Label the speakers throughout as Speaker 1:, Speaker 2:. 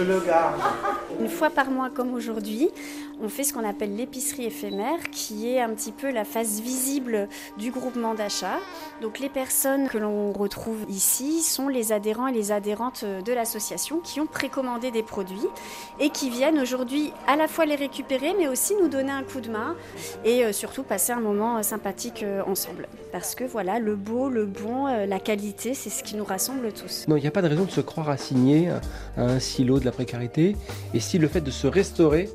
Speaker 1: Je le garde.
Speaker 2: Une fois par mois comme aujourd'hui, on fait ce qu'on appelle l'épicerie éphémère, qui est un petit peu la face visible du groupement d'achat. Donc les personnes que l'on retrouve ici sont les adhérents et les adhérentes de l'association qui ont précommandé des produits et qui viennent aujourd'hui à la fois les récupérer, mais aussi nous donner un coup de main et euh, surtout passer un moment euh, sympathique euh, ensemble. Parce que voilà, le beau, le bon, la qualité, c'est ce qui nous rassemble tous.
Speaker 3: Non, il n'y a pas de raison de se croire assigné à un silo de la précarité. Et si le fait de se restaurer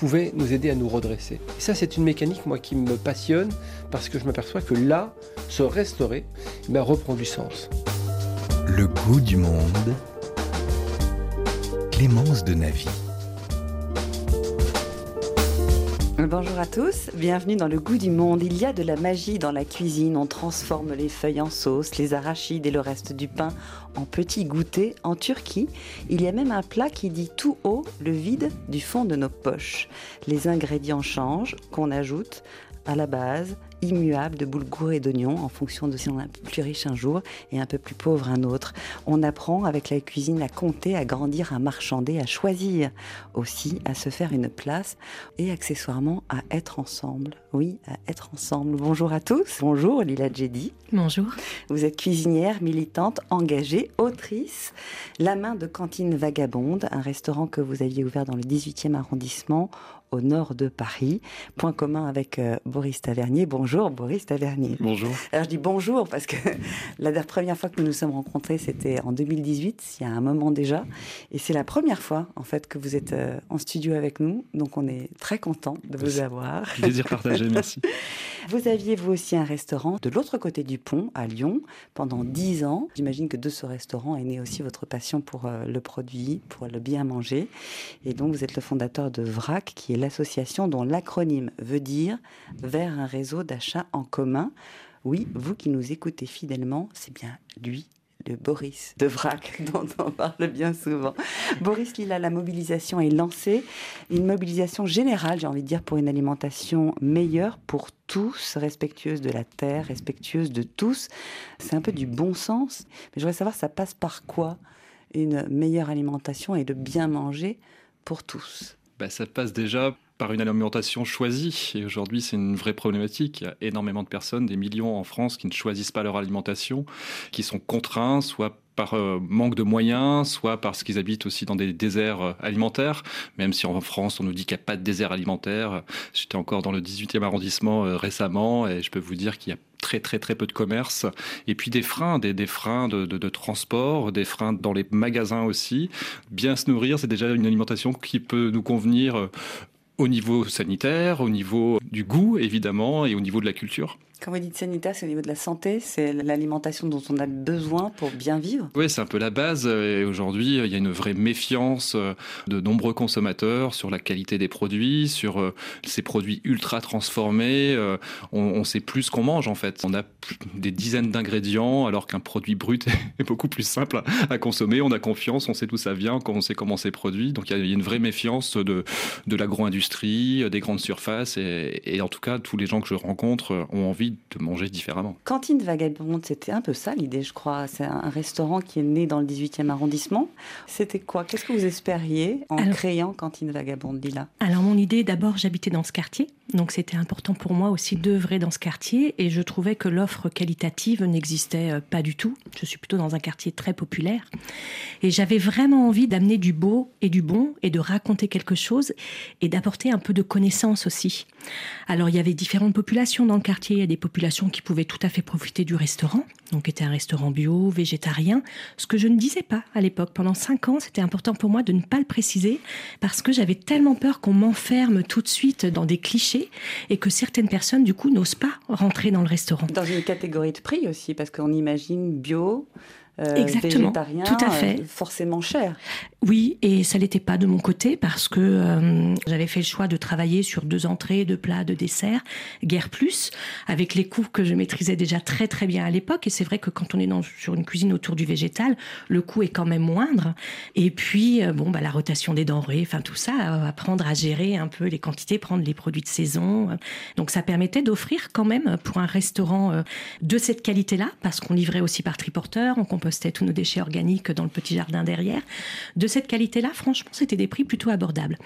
Speaker 3: pouvait nous aider à nous redresser. Et ça, c'est une mécanique, moi, qui me passionne, parce que je m'aperçois que là, se restaurer, eh ben, reprend du sens.
Speaker 4: Le goût du monde. Clémence de Navy.
Speaker 5: Bonjour à tous, bienvenue dans le goût du monde. Il y a de la magie dans la cuisine, on transforme les feuilles en sauce, les arachides et le reste du pain en petits goûters. En Turquie, il y a même un plat qui dit tout haut le vide du fond de nos poches. Les ingrédients changent, qu'on ajoute à la base immuable de boulgour et d'oignons en fonction de si on est plus riche un jour et un peu plus pauvre un autre. On apprend avec la cuisine à compter, à grandir, à marchander, à choisir aussi, à se faire une place et accessoirement à être ensemble. Oui, à être ensemble. Bonjour à tous. Bonjour Lila Djedi.
Speaker 6: Bonjour.
Speaker 5: Vous êtes cuisinière, militante, engagée, autrice. La main de Cantine Vagabonde, un restaurant que vous aviez ouvert dans le 18e arrondissement au nord de Paris. Point commun avec euh, Boris Tavernier. Bonjour Boris Tavernier.
Speaker 7: Bonjour.
Speaker 5: Alors je dis bonjour parce que la première fois que nous nous sommes rencontrés, c'était en 2018, il y a un moment déjà. Et c'est la première fois en fait que vous êtes euh, en studio avec nous. Donc on est très content de vous avoir.
Speaker 7: Plaisir partagé, merci.
Speaker 5: Vous aviez vous aussi un restaurant de l'autre côté du pont, à Lyon, pendant dix ans. J'imagine que de ce restaurant est née aussi votre passion pour euh, le produit, pour le bien manger. Et donc vous êtes le fondateur de VRAC, qui est l'association dont l'acronyme veut dire vers un réseau d'achat en commun. Oui, vous qui nous écoutez fidèlement, c'est bien lui de Boris de Vrac, dont on parle bien souvent. Boris Lila, la mobilisation est lancée, une mobilisation générale, j'ai envie de dire, pour une alimentation meilleure pour tous, respectueuse de la terre, respectueuse de tous. C'est un peu du bon sens, mais je voudrais savoir, ça passe par quoi une meilleure alimentation et de bien manger pour tous?
Speaker 7: Bah, Ça passe déjà par une alimentation choisie. Et aujourd'hui, c'est une vraie problématique. Il y a énormément de personnes, des millions en France, qui ne choisissent pas leur alimentation, qui sont contraints, soit par euh, manque de moyens, soit parce qu'ils habitent aussi dans des déserts euh, alimentaires, même si en France on nous dit qu'il n'y a pas de désert alimentaire. J'étais encore dans le 18e arrondissement euh, récemment et je peux vous dire qu'il y a très très très peu de commerce et puis des freins des, des freins de, de, de, transport des freins dans les magasins aussi bien se nourrir c'est déjà une alimentation qui peut nous convenir au niveau sanitaire, au niveau du goût évidemment et au niveau de la culture.
Speaker 5: Quand vous dites sanitaire, c'est au niveau de la santé, c'est l'alimentation dont on a besoin pour bien vivre
Speaker 7: Oui, c'est un peu la base. Et aujourd'hui, il y a une vraie méfiance euh, de nombreux consommateurs sur la qualité des produits, sur euh, ces produits ultra transformés. Euh, on ne sait plus ce qu'on mange en fait. On a des dizaines d'ingrédients alors qu'un produit brut est beaucoup plus simple à consommer. On a confiance, on sait d'où ça vient, on sait comment c'est produit. Donc il y a une vraie méfiance de, de l'agro-industrie, des grandes surfaces. Et, et en tout cas, tous les gens que je rencontre ont envie de manger différemment.
Speaker 5: Cantine Vagabonde, c'était un peu ça l'idée, je crois. C'est un restaurant qui est né dans le 18e arrondissement. C'était quoi? Qu'est-ce que vous espériez en créant Cantine Vagabonde, Lila?
Speaker 6: Alors, mon idée, d'abord, j'habitais dans ce quartier. Donc, c'était important pour moi aussi d'œuvrer dans ce quartier. Et je trouvais que l'offre qualitative n'existait euh, pas du tout. Je suis plutôt dans un quartier très populaire. Et j'avais vraiment envie d'amener du beau et du bon et de raconter quelque chose et d'apporter un peu de connaissance aussi. Alors, il y avait différentes populations dans le quartier. Il y a des populations qui pouvaient tout à fait profiter du restaurant, donc était un restaurant bio, végétarien, ce que je ne disais pas à l'époque. Pendant cinq ans, c'était important pour moi de ne pas le préciser parce que j'avais tellement peur qu'on m'enferme tout de suite dans des clichés et que certaines personnes, du coup, n'osent pas rentrer dans le restaurant.
Speaker 5: Dans une catégorie de prix aussi, parce qu'on imagine bio,
Speaker 6: euh, Exactement, tout à fait.
Speaker 5: Euh, forcément cher.
Speaker 6: Oui, et ça l'était pas de mon côté parce que euh, j'avais fait le choix de travailler sur deux entrées, deux plats, deux desserts, guère plus, avec les coûts que je maîtrisais déjà très très bien à l'époque. Et c'est vrai que quand on est dans, sur une cuisine autour du végétal, le coût est quand même moindre. Et puis, bon, bah, la rotation des denrées, enfin tout ça, apprendre à gérer un peu les quantités, prendre les produits de saison. Donc ça permettait d'offrir quand même pour un restaurant de cette qualité-là, parce qu'on livrait aussi par triporteur, on compostait tous nos déchets organiques dans le petit jardin derrière. De cette qualité-là, franchement, c'était des prix plutôt abordables.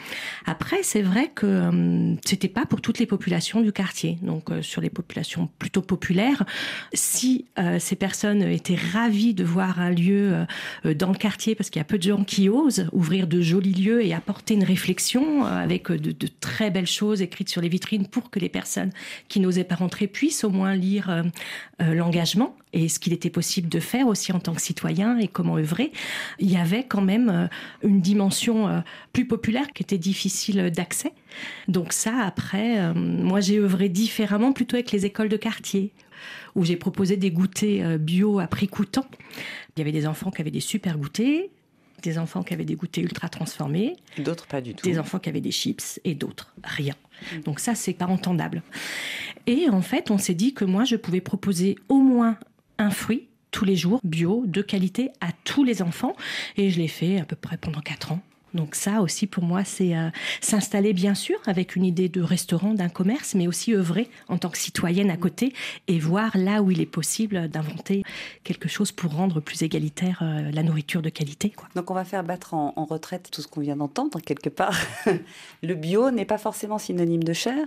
Speaker 6: Après, c'est vrai que euh, c'était pas pour toutes les populations du quartier. Donc, euh, sur les populations plutôt populaires, si euh, ces personnes étaient ravies de voir un lieu dans le quartier, parce qu'il y a peu de gens qui osent ouvrir de jolis lieux et apporter une réflexion avec de, de très belles choses écrites sur les vitrines pour que les personnes qui n'osaient pas rentrer puissent au moins lire l'engagement et ce qu'il était possible de faire aussi en tant que citoyen et comment œuvrer, il y avait quand même euh, une dimension euh, plus populaire qui était difficile d'accès. Donc ça, après, euh, moi j'ai œuvré différemment plutôt avec les écoles de quartier où j'ai proposé des goûters bio à prix coûtant. Il y avait des enfants qui avaient des super goûters, des enfants qui avaient des goûters ultra transformés.
Speaker 5: D'autres pas du tout.
Speaker 6: Des enfants qui avaient des chips et d'autres rien. Donc ça, c'est pas entendable. Et en fait, on s'est dit que moi, je pouvais proposer au moins un fruit tous les jours, bio, de qualité, à tous les enfants. Et je l'ai fait à peu près pendant quatre ans. Donc ça aussi pour moi, c'est euh, s'installer bien sûr avec une idée de restaurant, d'un commerce, mais aussi œuvrer en tant que citoyenne à côté et voir là où il est possible d'inventer quelque chose pour rendre plus égalitaire euh, la nourriture de qualité.
Speaker 5: Donc on va faire battre en, en retraite tout ce qu'on vient d'entendre quelque part. Le bio n'est pas forcément synonyme de cher.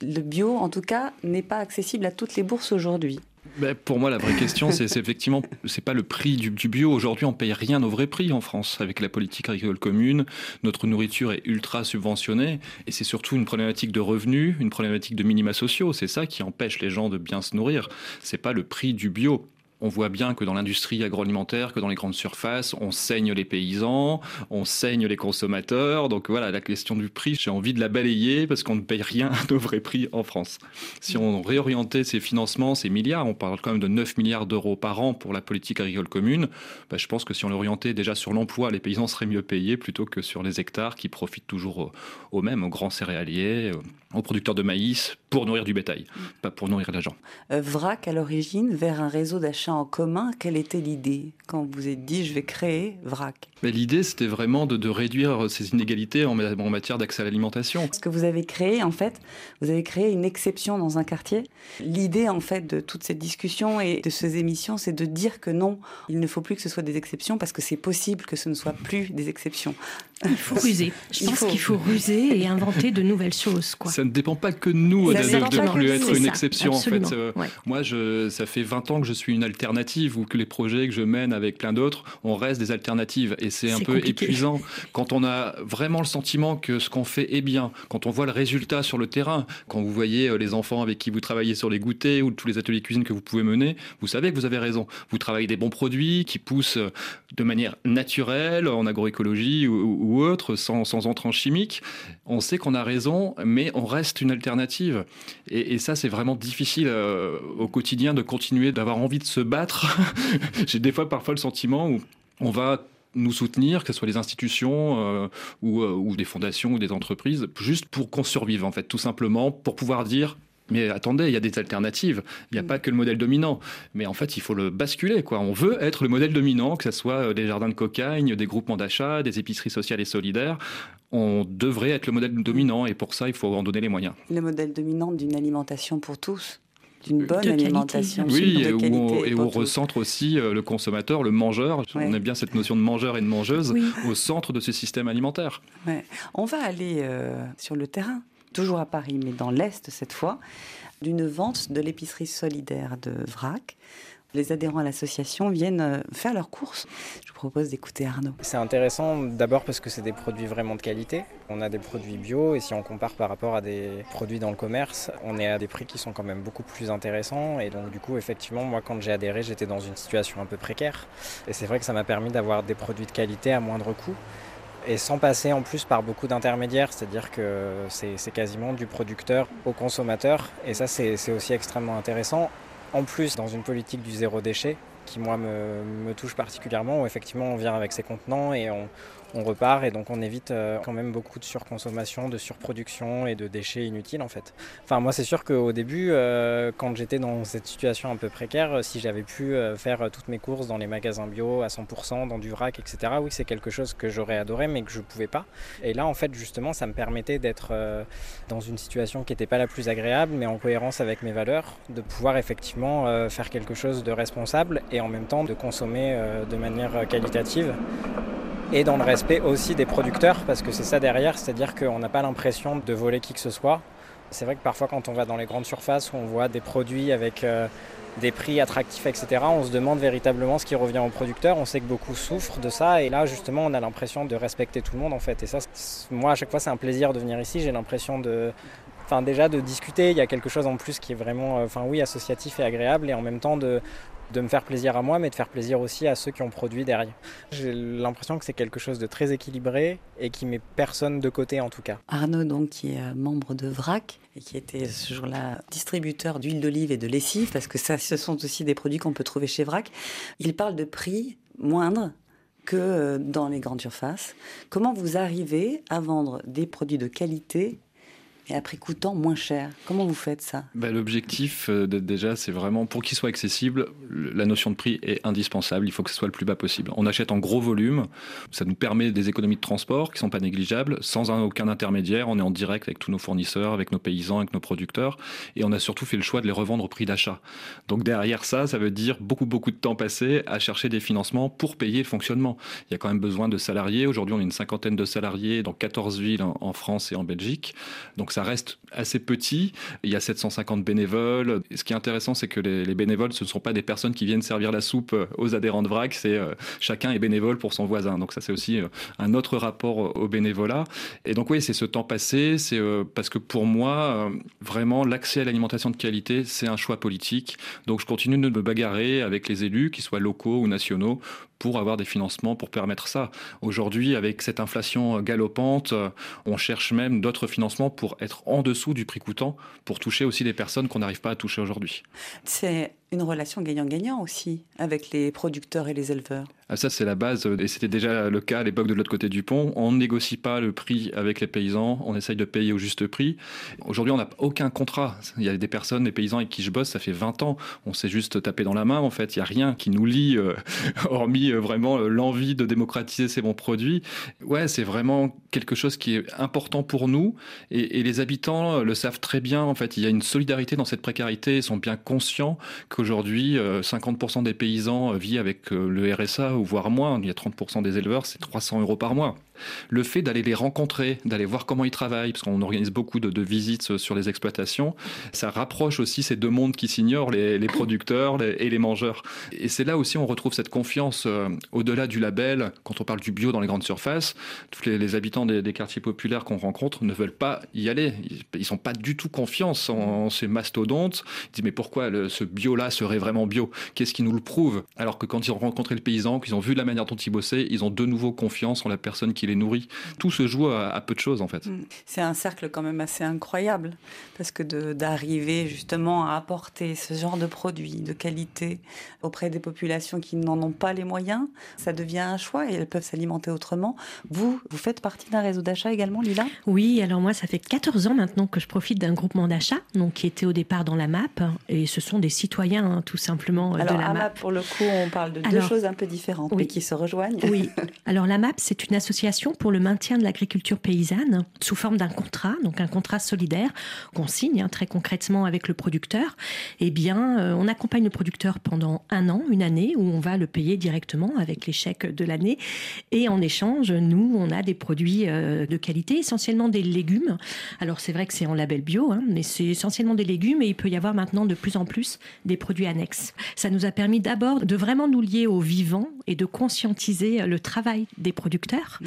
Speaker 5: Le bio, en tout cas, n'est pas accessible à toutes les bourses aujourd'hui.
Speaker 7: Ben, pour moi, la vraie question, c'est effectivement, c'est pas le prix du, bio. Aujourd'hui, on paye rien au vrai prix en France avec la politique agricole commune. Notre nourriture est ultra subventionnée et c'est surtout une problématique de revenus, une problématique de minima sociaux. C'est ça qui empêche les gens de bien se nourrir. C'est pas le prix du bio on voit bien que dans l'industrie agroalimentaire, que dans les grandes surfaces, on saigne les paysans, on saigne les consommateurs. Donc voilà, la question du prix, j'ai envie de la balayer parce qu'on ne paye rien de vrai prix en France. Si on réorientait ces financements, ces milliards, on parle quand même de 9 milliards d'euros par an pour la politique agricole commune, bah, je pense que si on l'orientait déjà sur l'emploi, les paysans seraient mieux payés plutôt que sur les hectares qui profitent toujours aux mêmes, aux grands céréaliers, aux producteurs de maïs, pour nourrir du bétail, pas pour nourrir les gens.
Speaker 5: Euh, VRAC, à l'origine, vers un réseau d'achat en commun, quelle était l'idée? Quand vous êtes dit je vais créer VRAC
Speaker 7: L'idée, c'était vraiment de, réduire ces inégalités en, matière d'accès à l'alimentation.
Speaker 5: Ce que vous avez créé, en fait, vous avez créé une exception dans un quartier. L'idée, en fait, de toute cette discussion et de ces émissions, c'est de dire que non, il ne faut plus que ce soit des exceptions parce que c'est possible que ce ne soit plus des exceptions.
Speaker 6: Il faut ruser. Je pense qu'il faut ruser et inventer de nouvelles choses. Quoi.
Speaker 7: Ça ne dépend pas que de nous de, ne plus être une exception. En fait. Euh, moi, je, ça fait 20 ans que je suis une alternative ou que les projets que je mène avec plein d'autres, on reste des alternatives. Et c'est un peu épuisant quand on a vraiment le sentiment que ce qu'on fait est bien, quand on voit le résultat sur le terrain, quand vous voyez euh, les enfants avec qui vous travaillez sur les goûters ou tous les ateliers cuisine que vous pouvez mener, vous savez que vous avez raison. Vous travaillez des bons produits qui poussent euh, de manière naturelle en agroécologie ou ou autre, sans, sans entrant chimique, on sait qu'on a raison, mais on reste une alternative. Et, ça, c'est vraiment difficile euh, au quotidien de continuer d'avoir envie de se battre. J'ai des fois parfois le sentiment où on va nous soutenir, que ce soit les institutions euh, ou, euh, ou, des fondations ou des entreprises, juste pour qu'on survive, en fait, tout simplement, pour pouvoir dire mais attendez, il y a des alternatives. Il n'y a mm. pas que le modèle dominant. Mais en fait, il faut le basculer. Quoi. On veut être le modèle dominant, que ce soit euh, des jardins de cocagne, des groupements d'achat, des épiceries sociales et solidaires. On devrait être le modèle dominant et pour ça, il faut en donner les moyens.
Speaker 5: Le modèle dominant d'une alimentation pour tous d'une bonne alimentation.
Speaker 7: Oui, et, où on, et recentre aussi euh, le consommateur, le mangeur. On aime bien cette notion de mangeur et de mangeuse au centre de ce système alimentaire.
Speaker 5: On va aller euh, sur le terrain toujours à Paris, mais dans l'Est cette fois, d'une vente de l'épicerie solidaire de Vrac. Les adhérents à l'association viennent euh, faire leurs courses. Je vous propose d'écouter Arnaud.
Speaker 1: C'est intéressant d'abord parce que c'est des produits vraiment de qualité. On a des produits bio et si on compare par rapport à des produits dans le commerce, on est à des prix qui sont quand même beaucoup plus intéressants. Et donc du coup, effectivement, moi quand j'ai adhéré, j'étais dans une situation un peu précaire. Et c'est vrai que ça m'a permis d'avoir des produits de qualité à moindre coût et sans passer en plus par beaucoup d'intermédiaires, c'est-à-dire que c'est quasiment du producteur au consommateur, et ça c'est aussi extrêmement intéressant. En plus, dans une politique du zéro déchet, qui moi me, touche particulièrement, où effectivement on vient avec ses contenants et on, on repart et donc on évite euh, quand même beaucoup de surconsommation, de surproduction et de déchets inutiles en fait. Enfin moi c'est sûr qu'au début, euh, quand j'étais dans cette situation un peu précaire, si j'avais pu faire toutes mes courses dans les magasins bio à 100%, dans du vrac, etc., oui c'est quelque chose que j'aurais adoré mais que je pouvais pas. Et là en fait justement ça me permettait d'être dans une situation qui n'était pas la plus agréable mais en cohérence avec mes valeurs, de pouvoir effectivement faire quelque chose de responsable et en même temps de consommer de manière qualitative et dans le respect aussi des producteurs, parce que c'est ça derrière, c'est-à-dire qu'on n'a pas l'impression de voler qui que ce soit. C'est vrai que parfois quand on va dans les grandes surfaces où on voit des produits avec euh, des prix attractifs, etc., on se demande véritablement ce qui revient aux producteurs. On sait que beaucoup souffrent de ça, et là justement on a l'impression de respecter tout le monde en fait. Et ça, moi à chaque fois c'est un plaisir de venir ici, j'ai l'impression de... Enfin déjà de discuter, il y a quelque chose en plus qui est vraiment, euh, enfin oui, associatif et agréable, et en même temps de, de me faire plaisir à moi, mais de faire plaisir aussi à ceux qui ont produit derrière. J'ai l'impression que c'est quelque chose de très équilibré et qui met personne de côté en tout cas.
Speaker 5: Arnaud, donc, qui est euh, membre de VRAC et qui était ce jour-là distributeur d'huile d'olive et de lessive, parce que ça, ce sont aussi des produits qu'on peut trouver chez VRAC, il parle de prix moindres que euh, dans les grandes surfaces. Comment vous arrivez à vendre des produits de qualité et prix coûtant moins cher. Comment vous faites ça?
Speaker 7: Bah, L'objectif, euh, déjà, c'est vraiment pour qu'il soit accessible, la notion de prix est indispensable. Il faut que ce soit le plus bas possible. On achète en gros volume. Ça nous permet des économies de transport qui ne sont pas négligeables, sans aucun intermédiaire. On est en direct avec tous nos fournisseurs, avec nos paysans, avec nos producteurs. Et on a surtout fait le choix de les revendre au prix d'achat. Donc derrière ça, ça veut dire beaucoup, beaucoup de temps passé à chercher des financements pour payer le fonctionnement. Il y a quand même besoin de salariés. Aujourd'hui, on est une cinquantaine de salariés dans 14 villes en France et en Belgique. Donc ça reste assez petit. Il y a 750 bénévoles. ce qui est intéressant, c'est que les, bénévoles, ce ne sont pas des personnes qui viennent servir la soupe euh, aux adhérents de VRAC, c'est euh, chacun est bénévole pour son voisin. Donc ça, c'est aussi euh, un autre rapport au bénévolat. Et donc oui, c'est ce temps passé, c'est parce que pour moi, vraiment, l'accès à l'alimentation de qualité, c'est un choix politique. Donc je continue de me bagarrer avec les élus, qu'ils soient locaux ou nationaux, pour avoir des financements pour permettre ça. Aujourd'hui, avec cette inflation galopante, on cherche même d'autres financements pour être en dessous du prix coûtant, pour toucher aussi des personnes qu'on n'arrive pas à toucher aujourd'hui.
Speaker 5: Une relation gagnant-gagnant aussi avec les producteurs et les éleveurs.
Speaker 7: Ah, ça, c'est la base, et c'était déjà le cas à l'époque de l'autre côté du pont. On négocie pas le prix avec les paysans, on essaye de payer au juste prix. Aujourd'hui, on n'a aucun contrat. Il y a des personnes, des paysans avec qui je bosse, ça fait 20 ans. On s'est juste tapé dans la main, en fait. Il n'y a rien qui nous lie, euh, hormis euh, vraiment euh, l'envie de démocratiser ces bons produits. Ouais, c'est vraiment quelque chose qui est important pour nous, et, et les habitants le savent très bien. En fait, il y a une solidarité dans cette précarité. Ils sont bien conscients que Aujourd'hui, 50% euh, des paysans euh, vivent avec euh, le RSA, ou voire moins. Il y a 30% des éleveurs, c'est 300 euros par mois le fait d'aller les rencontrer, d'aller voir comment ils travaillent, parce qu'on organise beaucoup de, visites sur les exploitations, ça rapproche aussi ces deux mondes qui s'ignorent, les, producteurs et les mangeurs. Et c'est là aussi on retrouve cette confiance euh, au-delà du label, quand on parle du bio dans les grandes surfaces, tous les, habitants des, quartiers populaires qu'on rencontre ne veulent pas y aller. Ils ne sont pas du tout confiance en, ces mastodontes. Ils disent mais pourquoi ce bio-là serait vraiment bio? Qu'est-ce qui nous le prouve? Alors que quand ils ont rencontré le paysan, qu'ils ont vu la manière dont il bossait, ils ont de nouveau confiance en la personne qui les nourrit. Tout se joue à, peu de choses en fait. Mm.
Speaker 5: C'est un cercle quand même assez incroyable parce que d'arriver justement à apporter ce genre de produits de qualité auprès des populations qui n'en ont pas les moyens, ça devient un choix et elles peuvent s'alimenter autrement. Vous, vous faites partie d'un réseau d'achat également, Lila?
Speaker 6: Oui, alors moi, ça fait 14 ans maintenant que je profite d'un groupement d'achat, donc qui était au départ dans la MAP, et ce sont des citoyens hein, tout simplement
Speaker 5: alors,
Speaker 6: de la
Speaker 5: MAP. pour le coup, on parle de deux choses un peu différentes, mais qui se rejoignent.
Speaker 6: Oui. Alors la MAP, c'est une association pour le maintien de l'agriculture paysanne sous forme d'un contrat, donc un contrat solidaire qu'on signe hein, très concrètement avec le producteur. Eh bien, euh, on accompagne le producteur pendant un an, une année, où on va le payer directement avec les chèques de l'année. Et en échange, nous, on a des produits euh, de qualité, essentiellement des légumes. Alors c'est vrai que c'est en label bio, hein, mais c'est essentiellement des légumes et il peut y avoir maintenant de plus en plus des produits annexes. Ça nous a permis d'abord de vraiment nous lier au vivant et de conscientiser le travail des producteurs. Mmh.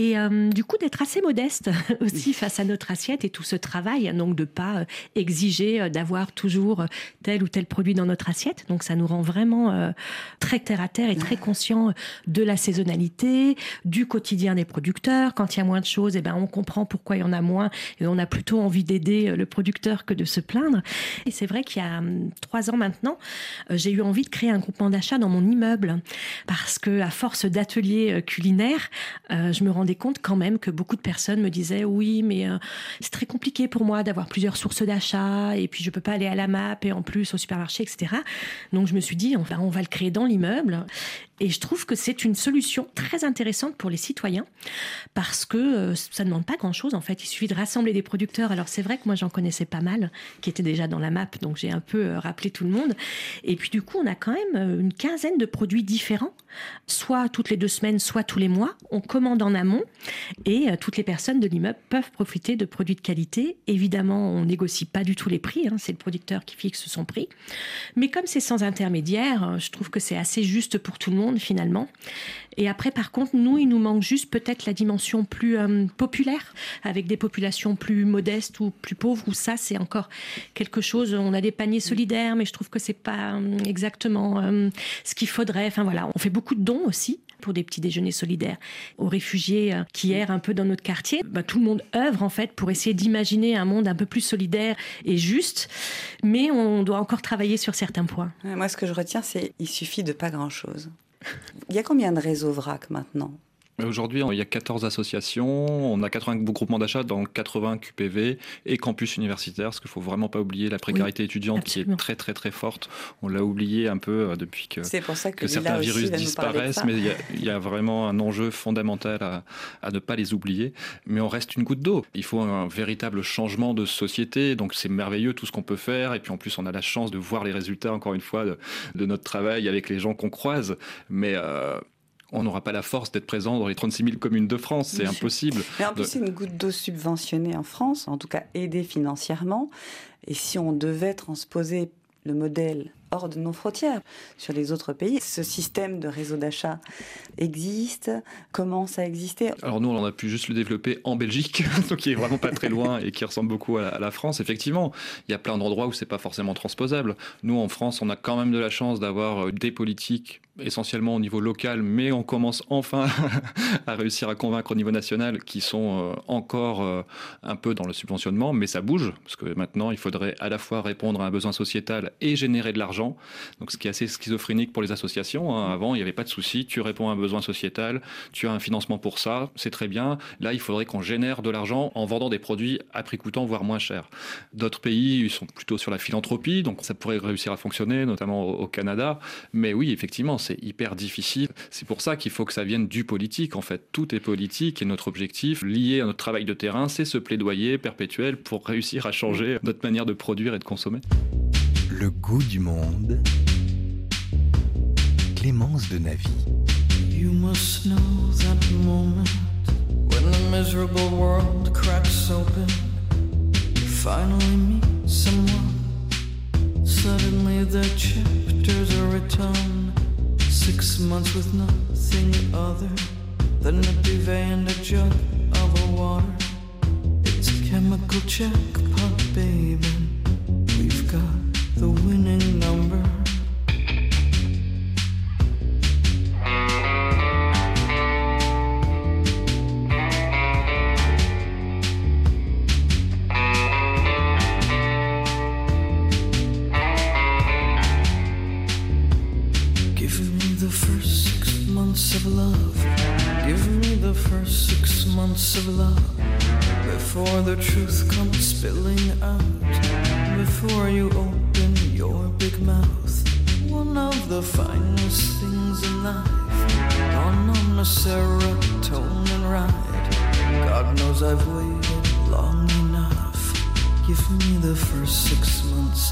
Speaker 6: Et euh, du coup, d'être assez modeste aussi face à notre assiette et tout ce travail, donc de pas euh, exiger d'avoir toujours tel ou tel produit dans notre assiette. Donc ça nous rend vraiment très terre à terre et très conscient de la saisonnalité, du quotidien des producteurs. Quand il y a moins de choses, eh ben on comprend pourquoi il y en a moins et on a plutôt envie d'aider le producteur que de se plaindre. Et c'est vrai qu'il y a hum, trois ans maintenant, j'ai eu envie de créer un groupement d'achat dans mon immeuble parce que à force d'ateliers culinaires, je me rendais compte quand même que beaucoup de personnes me disaient oui, mais euh, c'est très compliqué pour moi d'avoir plusieurs sources d'achat et puis je peux pas aller à la map et en plus au supermarché, etc. Donc je me suis dit, enfin, on va le créer dans l'immeuble. Et je trouve que c'est une solution très intéressante pour les citoyens parce que euh, ça ne demande pas grand-chose en fait. Il suffit de rassembler des producteurs. Alors c'est vrai que moi j'en connaissais pas mal qui étaient déjà dans la map, donc j'ai un peu euh, rappelé tout le monde. Et puis du coup on a quand même une quinzaine de produits différents, soit toutes les deux semaines, soit tous les mois. On commande en amont et euh, toutes les personnes de l'immeuble peuvent profiter de produits de qualité. Évidemment, on négocie pas du tout les prix, hein, c'est le producteur qui fixe son prix. Mais comme c'est sans intermédiaire, euh, je trouve que c'est assez juste pour tout le monde finalement. Et après, par contre, nous, il nous manque juste peut-être la dimension plus euh, populaire, avec des populations plus modestes ou plus pauvres, où ça, c'est encore quelque chose. On a des paniers solidaires, mais je trouve que c'est pas exactement ce qu'il faudrait. Enfin voilà, on fait beaucoup de dons aussi pour des petits déjeuners solidaires aux réfugiés euh, qui errent un peu dans notre quartier. Bah, tout le monde œuvre en fait pour essayer d'imaginer un monde un peu plus solidaire et juste, mais on doit encore travailler sur certains points.
Speaker 5: Moi, ce que je retiens, c'est il suffit de pas grand-chose. Il y a combien de réseaux VRAC maintenant?
Speaker 7: Aujourd'hui, il y a 14 associations, on a 80 groupements d'achat dans 80 QPV et campus universitaires, parce qu'il ne faut vraiment pas oublier la précarité étudiante qui est très très très forte. On l'a oublié un peu euh, depuis que,
Speaker 5: que,
Speaker 7: certains virus disparaissent, mais il y, a, vraiment un enjeu fondamental à, à, ne pas les oublier. Mais on reste une goutte d'eau. Il faut un véritable changement de société, donc c'est merveilleux tout ce qu'on peut faire, et puis en plus on a la chance de voir les résultats, encore une fois, de, de notre travail avec les gens qu'on croise. Mais euh, on n'aura pas la force d'être présent dans les 36 000 communes de France. C'est impossible.
Speaker 5: Mais en plus, c'est une goutte d'eau subventionnée en France, en tout cas aidée financièrement. Et si on devait transposer le modèle hors de nos frontières, sur les autres pays. Ce système de réseau d'achat existe, commence à exister.
Speaker 7: Alors nous, on a pu juste le développer en Belgique, qui est vraiment pas très loin et qui ressemble beaucoup à la, France. Effectivement, il y a plein d'endroits où c'est pas forcément transposable. Nous, en France, on a quand même de la chance d'avoir euh, des politiques essentiellement au niveau local, mais on commence enfin à réussir à convaincre au niveau national qui sont euh, encore euh, un peu dans le subventionnement, mais ça bouge, parce que maintenant il faudrait à la fois répondre à un besoin sociétal et générer de l'argent, donc ce qui est assez schizophrénique pour les associations. Hein. Avant, il n'y avait pas de souci, tu réponds à un besoin sociétal, tu as un financement pour ça, c'est très bien. Là, il faudrait qu'on génère de l'argent en vendant des produits à prix coûtant, voire moins cher. D'autres pays ils sont plutôt sur la philanthropie, donc ça pourrait réussir à fonctionner, notamment au Canada. Mais oui, effectivement, c'est hyper difficile. C'est pour ça qu'il faut que ça vienne du politique. En fait, tout est politique et notre objectif lié à notre travail de terrain, c'est ce plaidoyer perpétuel pour réussir à changer notre manière de produire et de consommer.
Speaker 4: Le goût du monde. Clémence de Navy. You must know that moment when the miserable world cracks open. finally meet someone. Suddenly the chapters are written. Six months with nothing other than a duvet and a jug of water. It's a chemical jackpot, baby. Of love. Give me the first six months of love before the truth comes spilling out. Before you open your big mouth. One of the finest things in life. On, on a serotonin ride. God knows I've waited long enough. Give me the first six months,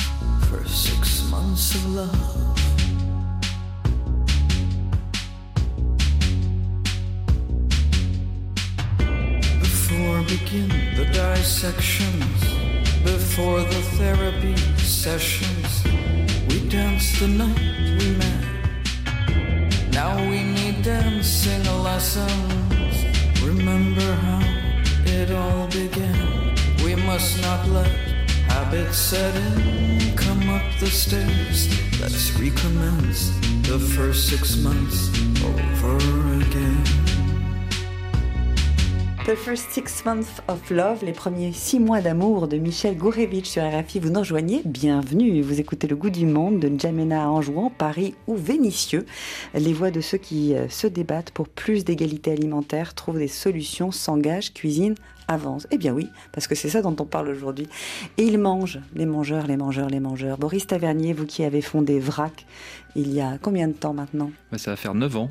Speaker 4: first six months of love. Begin the dissections before the therapy sessions. We danced the night we met. Now we need dancing lessons. Remember how it all began. We must not let habits set in. Come up the stairs. Let's recommence the first six months over again.
Speaker 5: The First Six les premiers six mois d'amour de Michel Gourevitch sur RFI. Vous nous rejoignez, bienvenue. Vous écoutez Le Goût du Monde de N'Djamena Anjouan, Paris ou Vénitieux. Les voix de ceux qui euh, se débattent pour plus d'égalité alimentaire, trouvent des solutions, s'engagent, cuisinent, avancent. Eh bien oui, parce que c'est ça dont on parle aujourd'hui. Et ils mangent, les mangeurs, les mangeurs, les mangeurs. Boris Tavernier, vous qui avez fondé VRAC il y a combien de temps maintenant?
Speaker 7: Ça va faire 9 ans.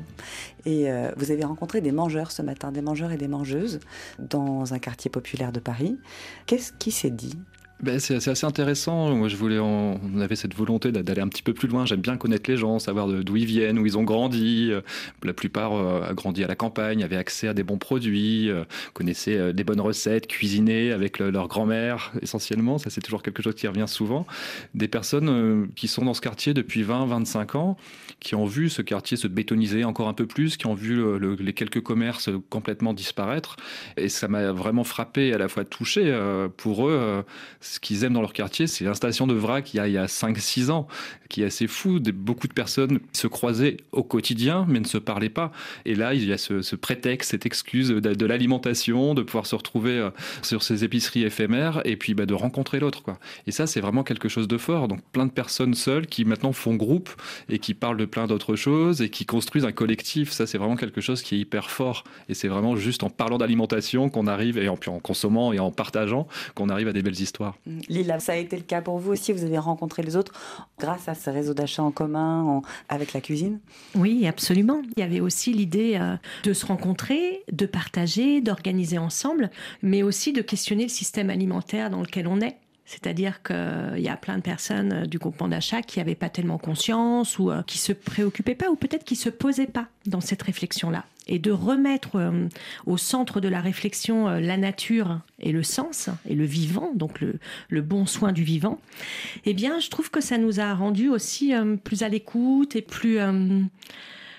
Speaker 5: Et euh, vous avez rencontré des mangeurs ce matin, des mangeurs et des mangeuses dans un quartier populaire de Paris. Qu'est-ce qui s'est dit?
Speaker 7: Ben, c'est assez intéressant. Je voulais, on avait cette volonté d'a- d'aller un petit peu plus loin. J'aime bien connaître les gens, savoir d'où ils viennent, où ils ont grandi. Euh, La plupart euh, a grandi à la campagne, avaient accès à des bons produits, euh, connaissaient des bonnes recettes, cuisinaient avec le- leur grand-mère essentiellement. Ça, c'est toujours quelque chose qui revient souvent. Des personnes qui sont dans ce quartier depuis 20, 25 ans, qui ont vu ce quartier se bétoniser encore un peu plus, qui ont vu le- le- les quelques commerces complètement disparaître. Et ça m'a vraiment frappé, à la fois touché. Pour eux, ce qu'ils aiment dans leur quartier, c'est l'installation de vrac il y a, a 5-6 ans, qui est assez fou. Beaucoup de personnes se croisaient au quotidien, mais ne se parlaient pas. Et là, il y a ce, prétexte, cette excuse de, l'alimentation, de pouvoir se retrouver euh, sur ces épiceries éphémères, et puis bah, de rencontrer l'autre. Et ça, c'est vraiment quelque chose de fort. Donc plein de personnes seules qui maintenant font groupe et qui parlent de plein d'autres choses et qui construisent un collectif. Ça, c'est vraiment quelque chose qui est hyper fort. Et c'est vraiment juste en parlant d'alimentation qu'on arrive, et en consommant et en partageant, qu'on arrive à des belles histoires.
Speaker 5: Lila, ça a été le cas pour vous aussi Vous avez rencontré les autres grâce à ce réseau d'achat en commun avec la cuisine
Speaker 6: Oui, absolument. Il y avait aussi l'idée euh, de se rencontrer, de partager, d'organiser ensemble, mais aussi de questionner le système alimentaire dans lequel on est. C'est-à-dire qu'il y a plein de personnes euh, du groupement d'achat qui n'avaient pas tellement conscience ou euh, qui se préoccupaient pas ou peut-être qui se posaient pas dans cette réflexion-là. Et de remettre euh, au centre de la réflexion la nature et le sens et le vivant, donc le, bon soin du vivant, eh bien, je trouve que ça nous a rendus aussi plus à l'écoute et plus.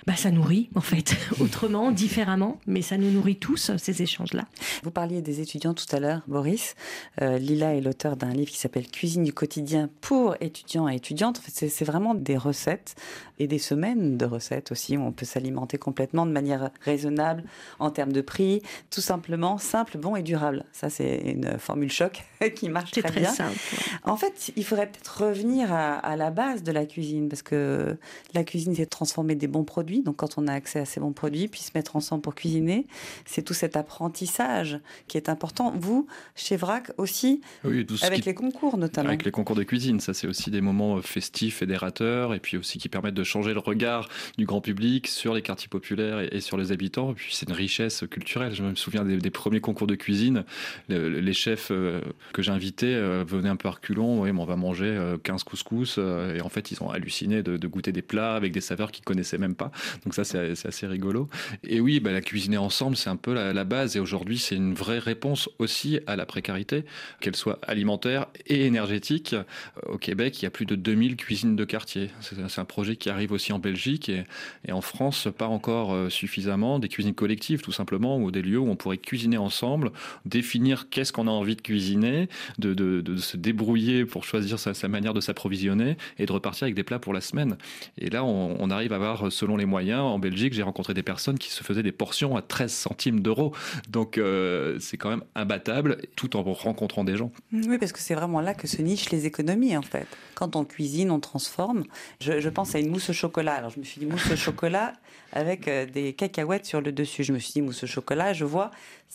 Speaker 6: Bah, ça nourrit, en fait, autrement, différemment, mais ça nous nourrit tous, ces échanges-là.
Speaker 5: Vous parliez des étudiants tout à l'heure, Boris. Euh, Lila est l'auteur d'un livre qui s'appelle Cuisine du quotidien pour étudiants et étudiantes. En fait, c'est- vraiment des recettes et des semaines de recettes aussi où on peut s'alimenter complètement de manière raisonnable en termes de prix, tout simplement simple, bon et durable. Ça, c'est une formule choc qui marche
Speaker 6: C'est
Speaker 5: très,
Speaker 6: très
Speaker 5: bien.
Speaker 6: simple.
Speaker 5: En fait, il faudrait peut-être revenir à, à la base de la cuisine, parce que la cuisine, c'est de transformer des bons produits. Donc, quand on a accès à ces bons produits, puis se mettre ensemble pour cuisiner, c'est tout cet apprentissage qui est important. Vous, chez VRAC aussi,
Speaker 7: Oui,
Speaker 5: avec
Speaker 7: qui-
Speaker 5: les concours notamment.
Speaker 7: Avec les concours de cuisine, ça c'est aussi des moments euh, festifs, fédérateurs, et puis aussi qui permettent de changer le regard du grand public sur les quartiers populaires et, sur les habitants. Et puis c'est une richesse culturelle. Je me souviens des, des premiers concours de cuisine. Le- les chefs euh, que j'ai invités euh, venaient un peu à reculons. Oui, mais on va manger euh, 15 couscous. et en fait, ils ont halluciné de, de goûter des plats avec des saveurs qu'ils connaissaient même pas. Donc ça, c'est assez rigolo. Et oui, bah, la cuisiner ensemble, c'est un peu la, base. Et aujourd'hui, c'est une vraie réponse aussi à la précarité, qu'elle soit alimentaire et énergétique. Euh, Au Québec, il y a plus de 2000 cuisines de quartier. C'est un projet qui arrive aussi en Belgique et, en France, pas encore euh, suffisamment. Des cuisines collectives, tout simplement, ou des lieux où on pourrait cuisiner ensemble, définir qu'est-ce qu'on a envie de cuisiner, de, se débrouiller pour choisir sa, manière de s'approvisionner et de repartir avec des plats pour la semaine. Et là, on, on arrive à avoir, selon les en Belgique, j'ai rencontré des personnes qui se faisaient des portions à 13 centimes d'euros. Donc, euh, c'est quand même imbattable, tout en rencontrant des gens.
Speaker 5: Oui, parce que c'est vraiment là que se nichent les économies, en fait. Quand on cuisine, on transforme. Je, je pense à une mousse au chocolat. Alors, je me suis dit mousse au chocolat avec euh, des cacahuètes sur le dessus. Je me suis dit mousse au chocolat, je vois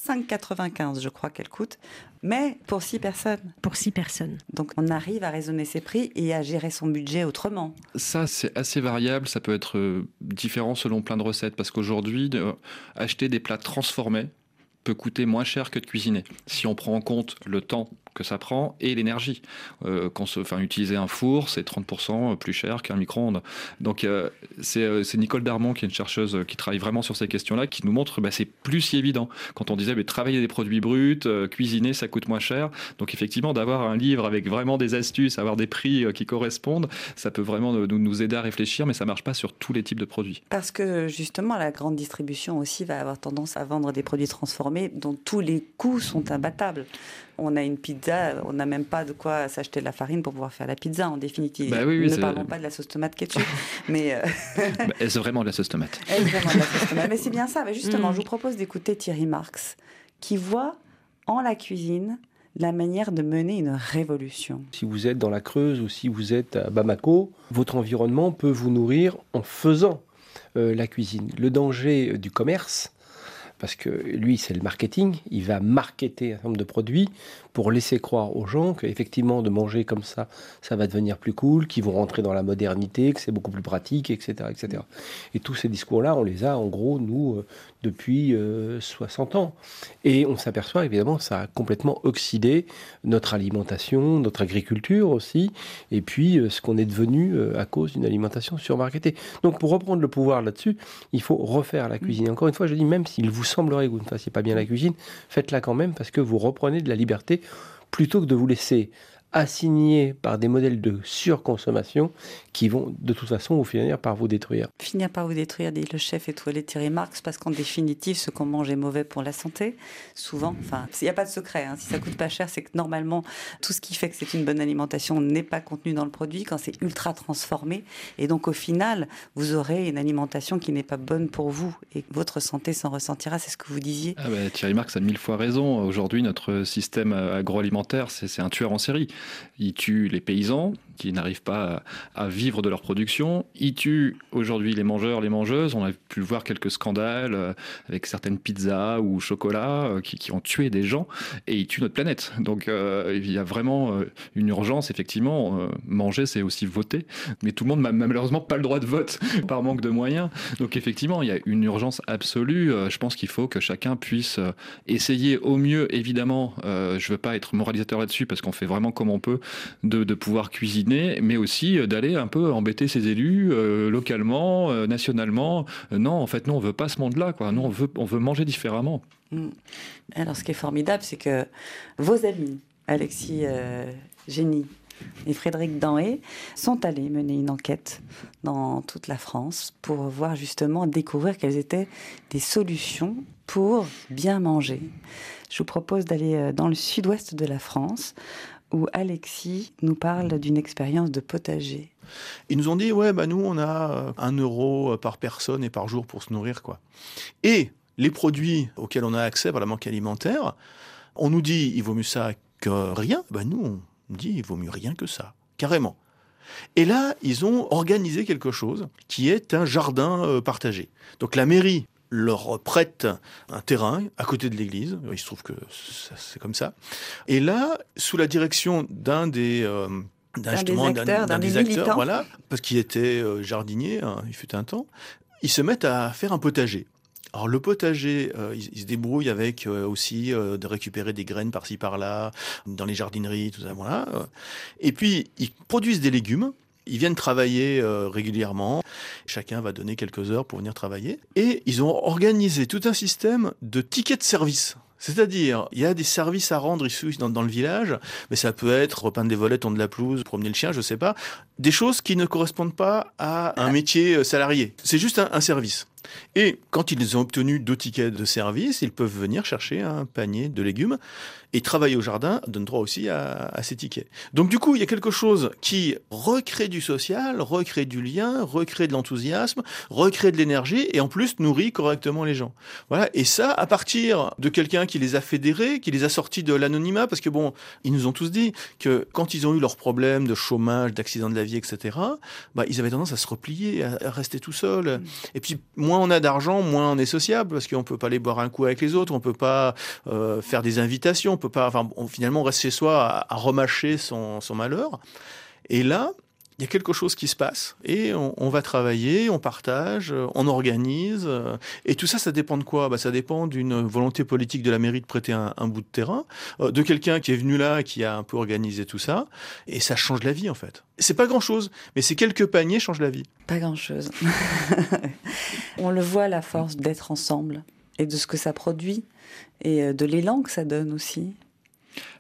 Speaker 5: 5,95, je crois qu'elle coûte. Mais pour 6 personnes.
Speaker 6: Pour six personnes.
Speaker 5: Donc, on arrive à raisonner ses prix et à gérer son budget autrement.
Speaker 7: Ça, c'est assez variable. Ça peut être euh, différent selon plein de recettes. Parce qu'aujourd'hui, de- acheter des plats transformés peut coûter moins cher que de cuisiner. Si on prend en compte le temps que ça prend et l'énergie. Euh, se, enfin, utiliser un four, c'est 30% plus cher qu'un micro-ondes. Donc euh, c'est Nicole Darmon, qui est une chercheuse qui travaille vraiment sur ces questions-là, qui nous montre que bah, c'est plus si évident. Quand on disait mais, travailler des produits bruts, cuisiner, ça coûte moins cher. Donc effectivement, d'avoir un livre avec vraiment des astuces, avoir des prix qui correspondent, ça peut vraiment nous, nous aider à réfléchir, mais ça marche pas sur tous les types de produits.
Speaker 5: Parce que justement, la grande distribution aussi va avoir tendance à vendre des produits transformés dont tous les coûts sont imbattables. On a une pizza, on n'a même pas de quoi s'acheter de la farine pour pouvoir faire la pizza en définitive.
Speaker 7: Bah oui,
Speaker 5: ne parlons pas de la sauce tomate ketchup. mais
Speaker 7: euh, bah, Est-ce vraiment de la sauce tomate
Speaker 5: Est-ce vraiment de la sauce tomate? Mais c'est bien ça. Mais justement, mm. je vous propose d'écouter Thierry Marx, qui voit en la cuisine la manière de mener une révolution.
Speaker 3: Si vous êtes dans la Creuse ou si vous êtes à Bamako, votre environnement peut vous nourrir en faisant euh, la cuisine. Le danger du commerce, parce que lui, c'est le marketing. Il va marketer un certain nombre de produits pour laisser croire aux gens qu'effectivement, de manger comme ça, ça va devenir plus cool, qu'ils vont rentrer dans la modernité, que c'est beaucoup plus pratique, etc., etc. Et tous ces discours-là, on les a, en gros, nous, euh, depuis 60 euh, ans. Et on s'aperçoit, évidemment, ça a complètement oxydé notre alimentation, notre agriculture aussi, et puis euh, ce qu'on est devenu à cause d'une alimentation surmarketée. Donc, pour reprendre le pouvoir là-dessus, il faut refaire la cuisine. Encore une fois, je dis, même s'il vous semblerait que vous ne fassiez pas bien la cuisine, faites-la quand même parce que vous reprenez de la liberté plutôt que de vous laisser assigner par des modèles de surconsommation qui vont de toute façon vous finir par vous détruire.
Speaker 5: Finir par vous détruire, dit le chef étoilé Thierry Marx, parce qu'en définitive, ce qu'on mange est mauvais pour la santé. Souvent, enfin, il n'y a pas de secret. Hein. Si ça coûte pas cher, c'est que normalement, tout ce qui fait que c'est une bonne alimentation n'est pas contenu dans le produit quand c'est ultra transformé. Et donc, au final, vous aurez une alimentation qui n'est pas bonne pour vous et votre santé s'en ressentira. C'est ce que vous disiez.
Speaker 7: Ah bah, Thierry Marx a mille fois raison. Aujourd'hui, notre système agroalimentaire, c'est un tueur en série. Il tue les paysans, qui n'arrivent pas à, vivre de leur production. Ils tuent aujourd'hui les mangeurs, les mangeuses. On a pu voir quelques scandales euh, avec certaines pizzas ou chocolats euh, qui, ont tué des gens et ils tuent notre planète. Donc euh, il y a vraiment une urgence, effectivement. manger, c'est aussi voter. Mais tout le monde n'a malheureusement pas le droit de vote par manque de moyens. Donc effectivement, il y a une urgence absolue. je pense qu'il faut que chacun puisse essayer au mieux, évidemment, je ne veux pas être moralisateur là-dessus parce qu'on fait vraiment comme on peut, de, de pouvoir cuisiner mais aussi euh, d'aller un peu embêter ses élus euh, localement, euh, nationalement. non, en fait, non, on veut pas ce monde-là. Quoi. Non, on veut, on veut manger différemment. Mm.
Speaker 5: Alors, ce qui est formidable, c'est que vos amis, Alexis Génie et Frédéric Danhé, sont allés mener une enquête dans toute la France pour voir justement découvrir quelles étaient des solutions pour bien manger. Je vous propose d'aller dans le sud-ouest de la France où Alexis nous parle d'une expérience de potager.
Speaker 8: Ils nous ont dit, ouais, bah nous, on a euh, un euro par personne et par jour pour se nourrir, quoi. Et les produits auxquels on a accès par la banque alimentaire, on nous dit, il vaut mieux ça que rien. Bah nous, on dit, il vaut mieux rien que ça, carrément. Et là, ils ont organisé quelque chose qui est un jardin euh, partagé. Donc la mairie leur prête un terrain à côté de l'église. Il se trouve que c'est comme ça. Et là, sous la direction d'un des euh,
Speaker 5: d'un des acteurs, d'un des, acteurs,
Speaker 8: voilà, parce qu'il était euh, jardinier, hein, il fut un temps, ils se mettent à faire un potager. Alors le potager, euh, ils, se débrouillent avec aussi de récupérer des graines par-ci par-là, dans les jardineries, tout ça, voilà. Et puis ils produisent des légumes ils viennent travailler euh, régulièrement. Chacun va donner quelques heures pour venir travailler. Et ils ont organisé tout un système de tickets de service. C'est-à-dire, il y a des services à rendre ici dans, dans, le village, mais ça peut être repeindre des volets, tondre la pelouse, promener le chien, je sais pas. Des choses qui ne correspondent pas à un métier euh, salarié. C'est juste un, un service. Et quand ils ont obtenu deux tickets de service, ils peuvent venir chercher un panier de légumes et travailler au jardin donne droit aussi à, ces tickets. Donc du coup, il y a quelque chose qui recrée du social, recrée du lien, recrée de l'enthousiasme, recrée de l'énergie et en plus nourrit correctement les gens. Voilà. Et ça, à partir de quelqu'un qui les a fédérés, qui les a sortis de l'anonymat, parce que bon, ils nous ont tous dit que quand ils ont eu leurs problèmes de chômage, d'accident de la vie, etc., bah, ils avaient tendance à se replier, à, rester tout seuls. Mmh. Et puis, moins on a d'argent, moins on est sociable, parce qu'on peut pas aller boire un coup avec les autres, on peut pas euh, faire des invitations, on peut pas, enfin, finalement, on reste chez soi à, remâcher son malheur. Et là, il y a quelque chose qui se passe et on, va travailler, on partage, on organise. Et tout ça, ça dépend de quoi? Bah, Ça dépend d'une volonté politique de la mairie de prêter un, bout de terrain, euh, de quelqu'un qui est venu là, qui a un peu organisé tout ça. Et ça change la vie, en fait. C'est pas grand-chose, mais ces quelques paniers changent la vie.
Speaker 5: Pas grand-chose. on le voit, la force d'être ensemble et de ce que ça produit et euh, de l'élan que ça donne aussi.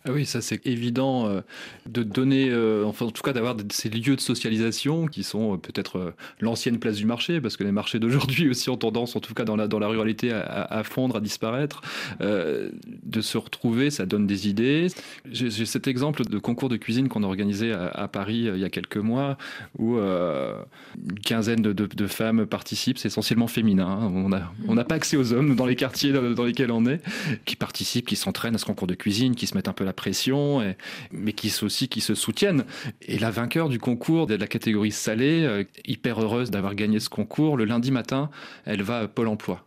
Speaker 7: Ah oui, ça c'est évident euh, de donner, euh, enfin en tout cas d'avoir ces lieux de socialisation qui sont euh, peut-être l'ancienne place du marché, parce que les marchés d'aujourd'hui aussi ont tendance, en tout cas dans la, dans la ruralité, à, fondre, à disparaître. de se retrouver, ça donne des idées. J'ai cet exemple de concours de cuisine qu'on a organisé à, Paris il y a quelques mois, où une quinzaine de, femmes participent, c'est essentiellement féminin. Hein. On n'a pas accès aux hommes dans les quartiers dans lesquels on est, qui participent, qui s'entraînent à ce concours de cuisine, qui se mettent un peu la pression, mais qui aussi qui se soutiennent. Et la vainqueur du concours de la catégorie salée, euh, hyper heureuse d'avoir gagné ce concours, le lundi matin, elle va à Pôle Emploi.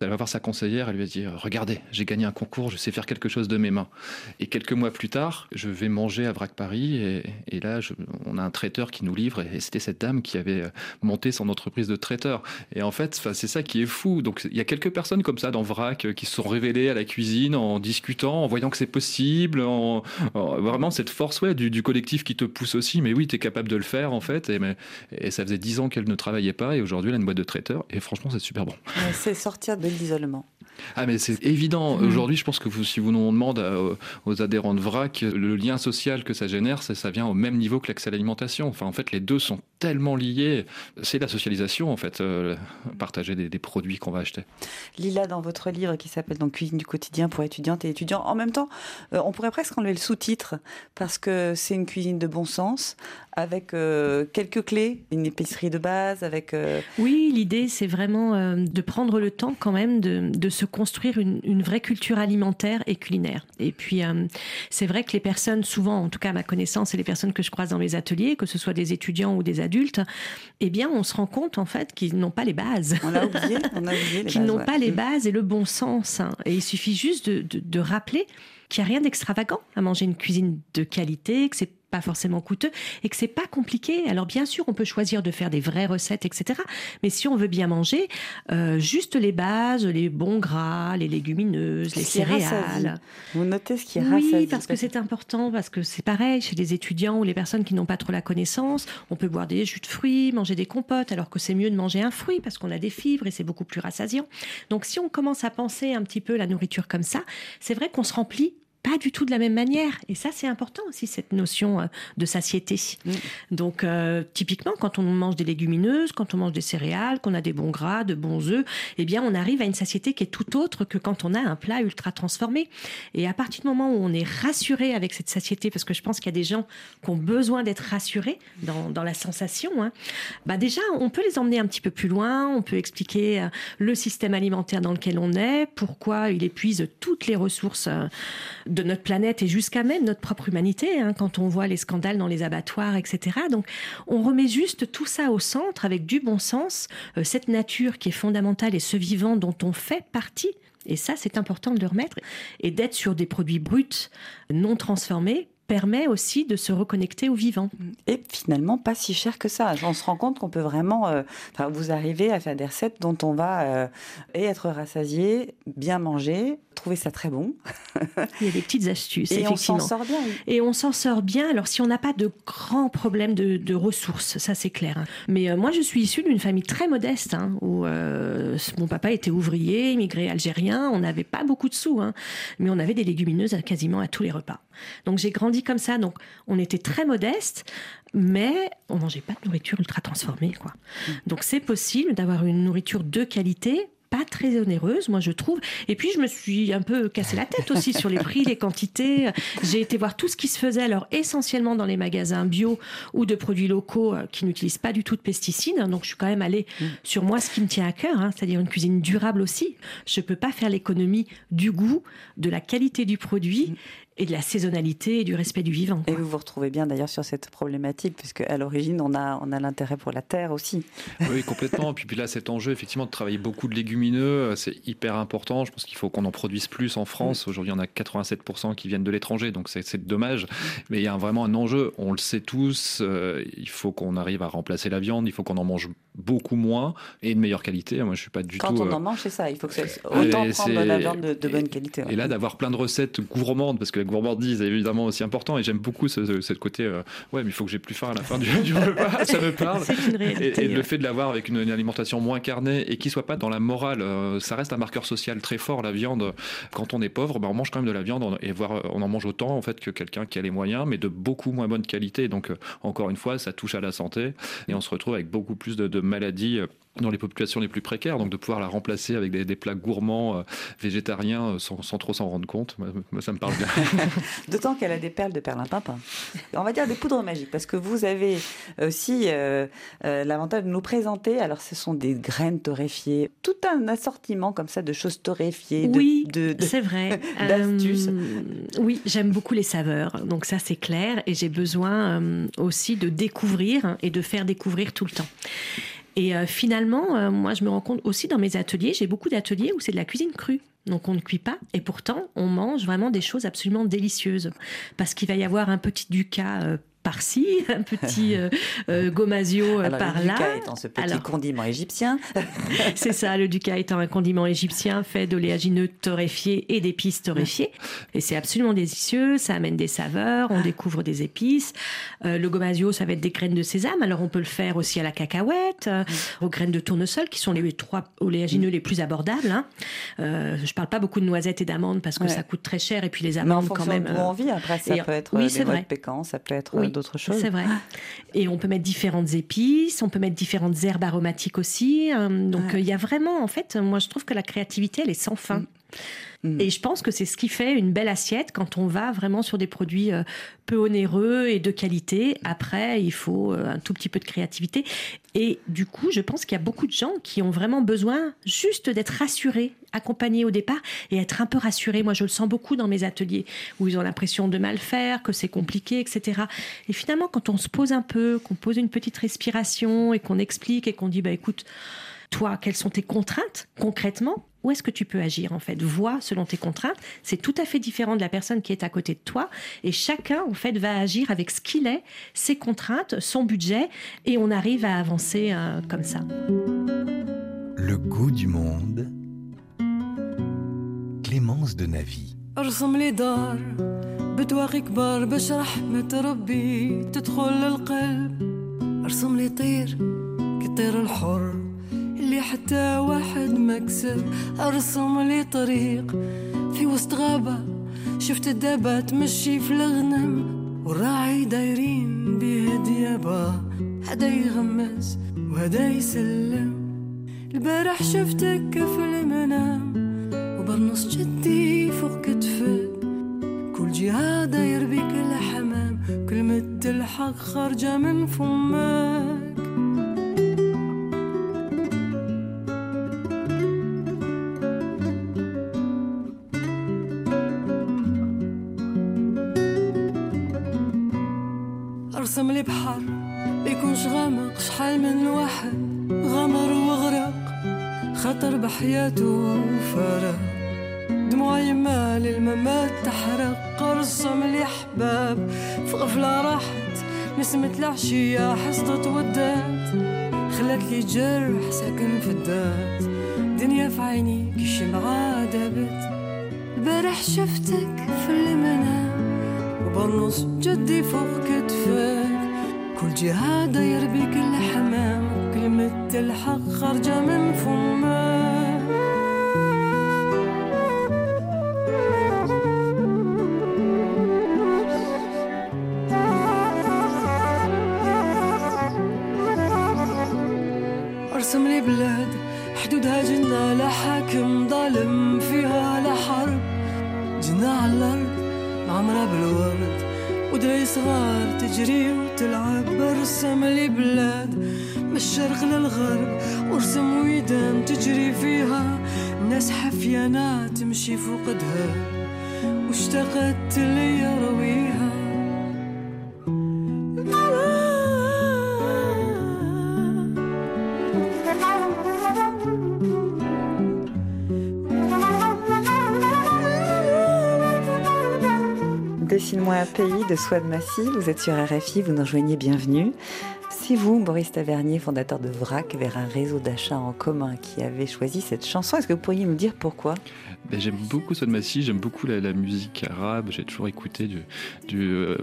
Speaker 7: Elle va voir sa conseillère, elle lui dit Regardez, j'ai gagné un concours, je sais faire quelque chose de mes mains. Et quelques mois plus tard, je vais manger à Vrac Paris, et, là, on a un traiteur qui nous livre, et c'était cette dame qui avait euh, monté son entreprise de traiteur. Et en fait, c'est ça qui est fou. Donc, il y a quelques personnes comme ça dans Vrac euh, qui se sont révélées à la cuisine en discutant, en voyant que c'est possible, en, vraiment cette force ouais, du, collectif qui te pousse aussi. Mais oui, tu es capable de le faire, en fait. Et, ça faisait dix ans qu'elle ne travaillait pas, et aujourd'hui, elle a une boîte de traiteur, et franchement, c'est super bon.
Speaker 5: C'est sortir l'isolement.
Speaker 7: Ah mais c'est évident. Mmh. Aujourd'hui, je pense que si vous nous demandez euh, aux adhérents de VRAC, le lien social que ça génère, ça, vient au même niveau que l'accès à l'alimentation. Enfin, en fait, les deux sont tellement liés. C'est la socialisation, en fait, euh, partager des, produits qu'on va acheter.
Speaker 5: Lila, dans votre livre qui s'appelle donc Cuisine du quotidien pour étudiantes et étudiants, en même temps, euh, on pourrait presque enlever le sous-titre parce que c'est une cuisine de bon sens avec quelques clés, une épicerie de base, avec.
Speaker 6: Oui, l'idée, c'est vraiment de prendre le temps quand même de, de se construire une, vraie culture alimentaire et culinaire. Et puis, euh, c'est vrai que les personnes, souvent, en tout cas à ma connaissance, et les personnes que je croise dans les ateliers, que ce soit des étudiants ou des adultes, eh bien, on se rend compte, en fait, qu'ils n'ont pas les bases.
Speaker 5: On a oublié, on a oublié
Speaker 6: Qu'ils n'ont pas les mm. bases et le bon sens. Et il suffit juste de, de rappeler qu'il n'y a rien d'extravagant à manger une cuisine de qualité, que c'est pas forcément coûteux et que c'est pas compliqué. Alors bien sûr, on peut choisir de faire des vraies recettes, etc. Mais si on veut bien manger, euh, juste les bases, les bons gras, les légumineuses, les céréales.
Speaker 5: Vous notez ce qui est
Speaker 6: Oui, parce que c'est important, parce que c'est pareil chez les étudiants ou les personnes qui n'ont pas trop la connaissance. On peut boire des jus de fruits, manger des compotes, alors que c'est mieux de manger un fruit parce qu'on a des fibres et c'est beaucoup plus rassasiant. Donc si on commence à penser un petit peu la nourriture comme ça, c'est vrai qu'on se remplit pas du tout de la même manière. Et ça, c'est important aussi, cette notion euh, de satiété. Mm. Donc, euh, typiquement, quand on mange des légumineuses, quand on mange des céréales, qu'on a des bons gras, de bons œufs, eh bien, on arrive à une satiété qui est tout autre que quand on a un plat ultra transformé. Et à partir du moment où on est rassuré avec cette satiété, parce que je pense qu'il y a des gens qui ont besoin d'être rassurés dans, dans la sensation, hein, bah déjà, on peut les emmener un petit peu plus loin, on peut expliquer euh, le système alimentaire dans lequel on est, pourquoi il épuise toutes les ressources de notre planète et jusqu'à même notre propre humanité, hein, quand on voit les scandales dans les abattoirs, etc. Donc on remet juste tout ça au centre avec du bon sens, euh, cette nature qui est fondamentale et ce vivant dont on fait partie. Et ça, c'est important de le remettre et d'être sur des produits bruts, non transformés, permet aussi de se reconnecter au vivant.
Speaker 5: Et finalement, pas si cher que ça. On se rend compte qu'on peut vraiment, euh, vous arriver à faire des recettes dont on va euh, et être rassasié, bien manger, trouver ça très bon.
Speaker 6: Il y a des petites astuces,
Speaker 5: et
Speaker 6: effectivement.
Speaker 5: on s'en sort bien.
Speaker 6: Et on s'en sort bien. Alors, si on n'a pas de grands problèmes de, ressources, ça c'est clair. Hein. Mais euh, moi, je suis issue d'une famille très modeste, hein, où mon papa était ouvrier, immigré algérien. On n'avait pas beaucoup de sous, hein, mais on avait des légumineuses quasiment à tous les repas. Donc j'ai grandi comme ça. Donc on était très modeste, mais on mangeait pas de nourriture ultra transformée, quoi. Donc c'est possible d'avoir une nourriture de qualité pas très onéreuse, moi je trouve. Et puis je me suis un peu cassé la tête aussi sur les prix, les quantités. J'ai été voir tout ce qui se faisait alors essentiellement dans les magasins bio ou de produits locaux euh, qui n'utilisent pas du tout de pesticides. Donc je suis quand même allée sur moi ce qui me tient à cœur, hein, c'est-à-dire une cuisine durable aussi. Je peux pas faire l'économie du goût, de la qualité du produit. Et de la saisonnalité et du respect du vivant.
Speaker 5: Et vous vous retrouvez bien d'ailleurs sur cette problématique, puisque à l'origine, on a, on a l'intérêt pour la terre aussi.
Speaker 7: Oui, complètement. puis, puis là, cet enjeu, effectivement, de travailler beaucoup de légumineux, euh, c'est hyper important. Je pense qu'il faut qu'on en produise plus en France. Aujourd'hui, on a 87% qui viennent de l'étranger, donc c'est dommage. Mais il y a vraiment un enjeu. On le sait tous. Euh, il faut qu'on arrive à remplacer la viande. Il faut qu'on en mange beaucoup moins et de meilleure qualité. Moi, je suis pas du
Speaker 5: tout.
Speaker 7: Quand
Speaker 5: on en mange, c'est ça. Il faut que autant prendre de la viande de, bonne qualité.
Speaker 7: Et là, d'avoir plein de recettes gourmandes, parce que la gourmandise est évidemment aussi important. Et j'aime beaucoup ce, ce, côté. Euh, ouais, mais il faut que j'ai plus faim à la fin du, repas. ça me parle.
Speaker 6: Une réalité,
Speaker 7: et, le fait de l'avoir avec une, alimentation moins carnée et qui soit pas dans la morale, euh, ça reste un marqueur social très fort. La viande, quand on est pauvre, ben, on mange quand même de la viande et voir, on en mange autant en fait que quelqu'un qui a les moyens, mais de beaucoup moins bonne qualité. Donc, euh, encore une fois, ça touche à la santé et on se retrouve avec beaucoup plus de, de maladies dans les populations les plus précaires, donc de pouvoir la remplacer avec des, plats gourmands euh, végétariens euh, sans, trop s'en rendre compte, moi, ça me parle bien.
Speaker 5: D'autant qu'elle a des perles de perlimpinpin. On va dire des poudres magiques, parce que vous avez aussi euh, l'avantage de nous présenter, alors ce sont des graines torréfiées, tout un assortiment comme ça de choses torréfiées,
Speaker 6: oui,
Speaker 5: de,
Speaker 6: c'est vrai,
Speaker 5: d'astuces.
Speaker 6: oui, j'aime beaucoup les saveurs, donc ça c'est clair, et j'ai besoin aussi de découvrir et de faire découvrir tout le temps. Et euh, finalement, euh, moi, je me rends compte aussi dans mes ateliers, j'ai beaucoup d'ateliers où c'est de la cuisine crue. Donc on ne cuit pas et pourtant on mange vraiment des choses absolument délicieuses parce qu'il va y avoir un petit ducat euh, par-ci, un petit euh, euh gomasio euh, par-là.
Speaker 5: Le étant ce petit condiment égyptien.
Speaker 6: c'est ça, le ducat étant un condiment égyptien fait d'oléagineux torréfiés et d'épices torréfiées. Et c'est absolument délicieux, ça amène des saveurs, on découvre des épices. Euh, le gomasio, ça va être des graines de sésame, alors on peut le faire aussi à la cacahuète, aux graines de tournesol, qui sont les trois oléagineux les plus abordables. Hein. je parle pas beaucoup de noisettes et d'amandes parce que ça coûte très cher, et puis les amandes quand même.
Speaker 5: Mais envie, après ça peut être oui, des pécan, ça peut être d'autres choses.
Speaker 6: C'est vrai. Et on peut mettre différentes épices, on peut mettre différentes herbes aromatiques aussi. Hein. donc il y a vraiment, en fait, moi je trouve que la créativité, elle est sans fin. Mm. Mm. Et je pense que c'est ce qui fait une belle assiette quand on va vraiment sur des produits euh, peu onéreux et de qualité. Après, il faut euh, un tout petit peu de créativité. Et du coup, je pense qu'il y a beaucoup de gens qui ont vraiment besoin juste d'être rassurés, accompagnés au départ et être un peu rassurés. Moi, je le sens beaucoup dans mes ateliers où ils ont l'impression de mal faire, que c'est compliqué, etc. Et finalement, quand on se pose un peu, qu'on pose une petite respiration et qu'on explique et qu'on dit, bah écoute, toi, quelles sont tes contraintes concrètement? Où est-ce que tu peux agir en fait? Vois selon tes contraintes. C'est tout à fait différent de la personne qui est à côté de toi. Et chacun en fait va agir avec ce qu'il est, ses contraintes, son budget, et on arrive à avancer euh, comme ça.
Speaker 9: Le goût du monde. Clémence de Navi.
Speaker 10: أرسم لي دار بدواقي كبار باش رحمة ربي تدخل للقلب. أرسم لي طير كي الحر اللي حتى واحد ما كسب. أرسم لي طريق في وسط غابة شفت الدابة تمشي في الغنم. والراعي دايرين بيه ديابة هدا يغمس وهدا يسلم. البارح شفتك في المنام وبرنص جدي فوق كتفك كل جهة داير بيك الحمام. كلمة الحق خارجة من فمك. أرسم لي بحر بيكونش غامق شحال من واحد غمر وغرق. خطر بحياته وفارق دموع يما للممات تحرق ارسم لي حباب في غفلة راحت نسمة العشية حصدت ودات. خلت لي جرح ساكن في الذات دنيا في عيني كي الشمعة دابت البارح شفتك في المنام وبنص جدي فوق كتفك. كل جهة داير بيك الحمام كلمة الحق خارجة من فمك. تجري وتلعب برسم لي بلاد من الشرق للغرب ورسم ويدان تجري فيها. ناس حفيانات تمشي فوق دها
Speaker 4: واشتقت لي
Speaker 5: Dessine-moi un pays de Swad Massi, vous êtes sur RFI, vous nous rejoignez, bienvenue. C'est vous, Boris Tavernier, fondateur de VRAC, vers un réseau d'achat en commun, qui avez choisi cette chanson. Est-ce que vous pourriez nous dire pourquoi?
Speaker 7: Ben, j'aime beaucoup Swad Massi, j'aime beaucoup la, musique arabe. J'ai toujours écouté du, du euh,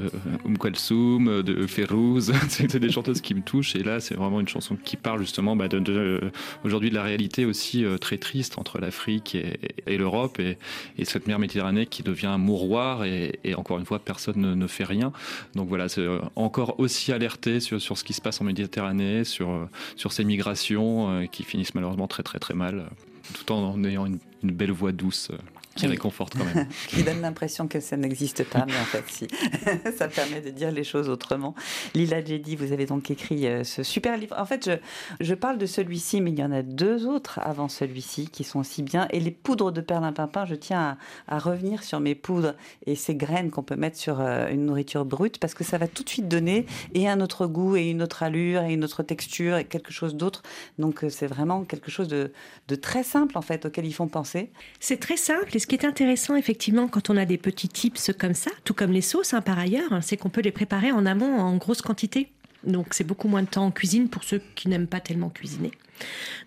Speaker 7: Umm Kulthum, de Férouz. c'est des chanteuses qui me touchent. Et là, c'est vraiment une chanson qui parle justement de, de- aujourd'hui de la réalité aussi euh, très triste entre l'Afrique et, l'Europe et, et cette mer Méditerranée qui devient un mouroir. Et, encore une fois, personne ne, fait rien. Donc voilà, c'est euh, encore aussi alerté sur ce qui se passe en Méditerranée, sur, euh, ces migrations euh, qui finissent malheureusement très très très mal, tout en ayant une, belle voix douce qui réconforte quand même.
Speaker 5: Qui donne l'impression que ça n'existe pas, mais en fait, si. ça permet de dire les choses autrement. Lila Jedi, vous avez donc écrit euh, ce super livre. En fait, je, je parle de celui-ci, mais il y en a deux autres avant celui-ci qui sont aussi bien. Et les poudres de perlimpinpin, je tiens à, à revenir sur mes poudres et ces graines qu'on peut mettre sur euh, une nourriture brute, parce que ça va tout de suite donner et un autre goût, et une autre allure, et une autre texture, et quelque chose d'autre. Donc, euh, c'est vraiment quelque chose de, de très simple, en fait, auquel ils font penser.
Speaker 6: C'est très simple. Ce qui est intéressant, effectivement, quand on a des petits tips comme ça, tout comme les sauces hein, par ailleurs, c'est qu'on peut les préparer en amont en grosse quantité. Donc c'est beaucoup moins de temps en cuisine pour ceux qui n'aiment pas tellement cuisiner.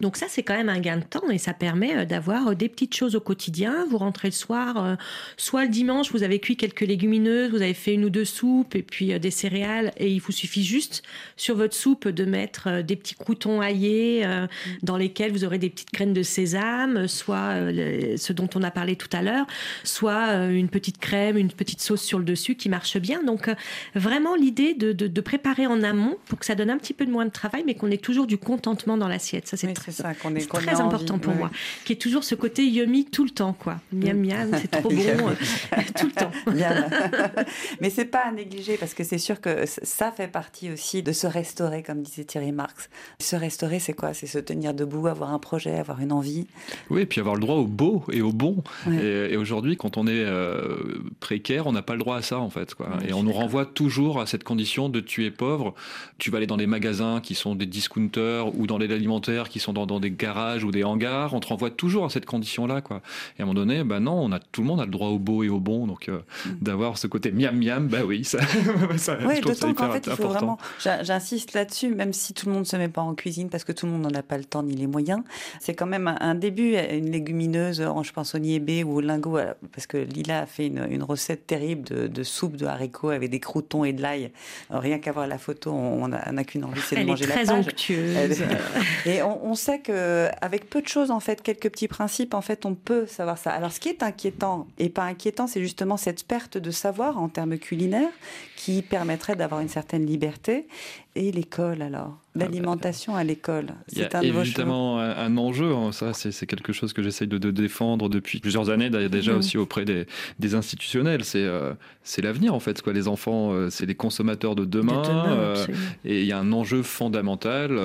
Speaker 6: Donc ça, c'est quand même un gain de temps et ça permet euh, d'avoir euh, des petites choses au quotidien. Vous rentrez le soir, euh, soit le dimanche, vous avez cuit quelques légumineuses, vous avez fait une ou deux soupes et puis des céréales et il vous suffit juste sur votre soupe de mettre des petits croutons aillés euh, dans lesquels vous aurez des petites graines de sésame, soit ce dont on a parlé tout à l'heure, soit une petite crème, une petite sauce sur le dessus qui marche bien. Donc vraiment l'idée de, de- de préparer en amont pour que ça donne un petit peu de moins de travail, mais qu'on ait toujours du contentement dans l'assiette. Ça c'est
Speaker 5: Oui,
Speaker 6: très,
Speaker 5: ça, qu'on ait
Speaker 6: très
Speaker 5: envie,
Speaker 6: important pour
Speaker 5: oui,
Speaker 6: moi, qui est toujours ce côté yummy tout le temps, quoi. Miam miam, c'est trop bon, euh, tout le temps.
Speaker 5: Bien. Mais c'est pas à négliger parce que c'est sûr que ça fait partie aussi de se restaurer, comme disait Thierry Marx. Se restaurer, c'est quoi? C'est se tenir debout, avoir un projet, avoir une envie.
Speaker 7: Oui, et puis avoir le droit au beau et au bon.
Speaker 5: Ouais.
Speaker 7: Et, et aujourd'hui, quand on est euh, précaire, on n'a pas le droit à ça, en fait. Quoi.
Speaker 5: Ouais,
Speaker 7: et on nous renvoie toujours à cette condition de tu es pauvre. Tu vas aller dans des magasins qui sont des discounters ou dans les qui sont dans, dans des garages ou des hangars. On te renvoie toujours à cette condition-là. Quoi. Et à un moment donné, bah non, on a, tout le monde a le droit au beau et au bon. Donc euh, d'avoir ce côté miam miam, bah oui, ça, ça
Speaker 5: Oui,
Speaker 7: je trouve ça
Speaker 5: d'autant qu'en
Speaker 7: hyper
Speaker 5: fait, il faut
Speaker 7: important.
Speaker 5: J'insiste là-dessus, même si tout le monde se met pas en cuisine parce que tout le monde n'en a pas le temps ni les moyens. C'est quand même un, un début, une légumineuse, euh, je pense au niébé ou au lingot, euh, parce que Lila a fait une, une recette terrible de, de soupe de haricots avec des croutons et de l'ail. Rien qu'à voir la photo, on n'a qu'une envie, c'est de
Speaker 6: Elle est
Speaker 5: manger la
Speaker 6: très
Speaker 5: page.
Speaker 6: onctueuse.
Speaker 5: Elle- On, on sait que avec peu de choses, en fait, quelques petits principes, en fait, on peut savoir ça. Alors, ce qui est inquiétant et pas inquiétant, c'est justement cette perte de savoir en termes culinaires qui permettrait d'avoir une certaine liberté. Et l'école, alors? L'alimentation à l'école, c'est un
Speaker 7: évidemment un, enjeu, hein. ça c'est quelque chose que j'essaye de, de défendre depuis plusieurs années d'ailleurs, déjà
Speaker 5: Mhm.
Speaker 7: aussi auprès des, des institutionnels. C'est euh, c'est l'avenir en fait, quoi. Les enfants, euh, c'est les consommateurs de demain,
Speaker 6: De demain,
Speaker 7: euh, et il y a un enjeu fondamental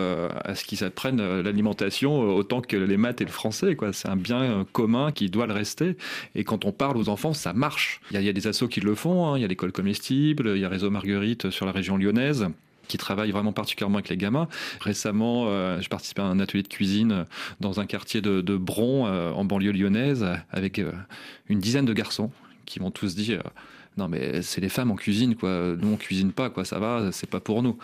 Speaker 7: à ce qu'ils apprennent l'alimentation autant que les maths et le français. quoi. C'est un bien commun qui doit le rester. Et quand on parle aux enfants, ça marche. Il y a, il y a des assos qui le font. hein. Il y a l'école comestible, il y a Réseau Marguerite sur la région lyonnaise qui travaille vraiment particulièrement avec les gamins. Récemment, euh, je participais à un atelier de cuisine dans un quartier de, de Bron, euh, en banlieue lyonnaise, avec euh, une dizaine de garçons qui m'ont tous dit euh, non mais c'est les femmes en cuisine quoi, nous on cuisine pas quoi, ça va, c'est pas pour nous.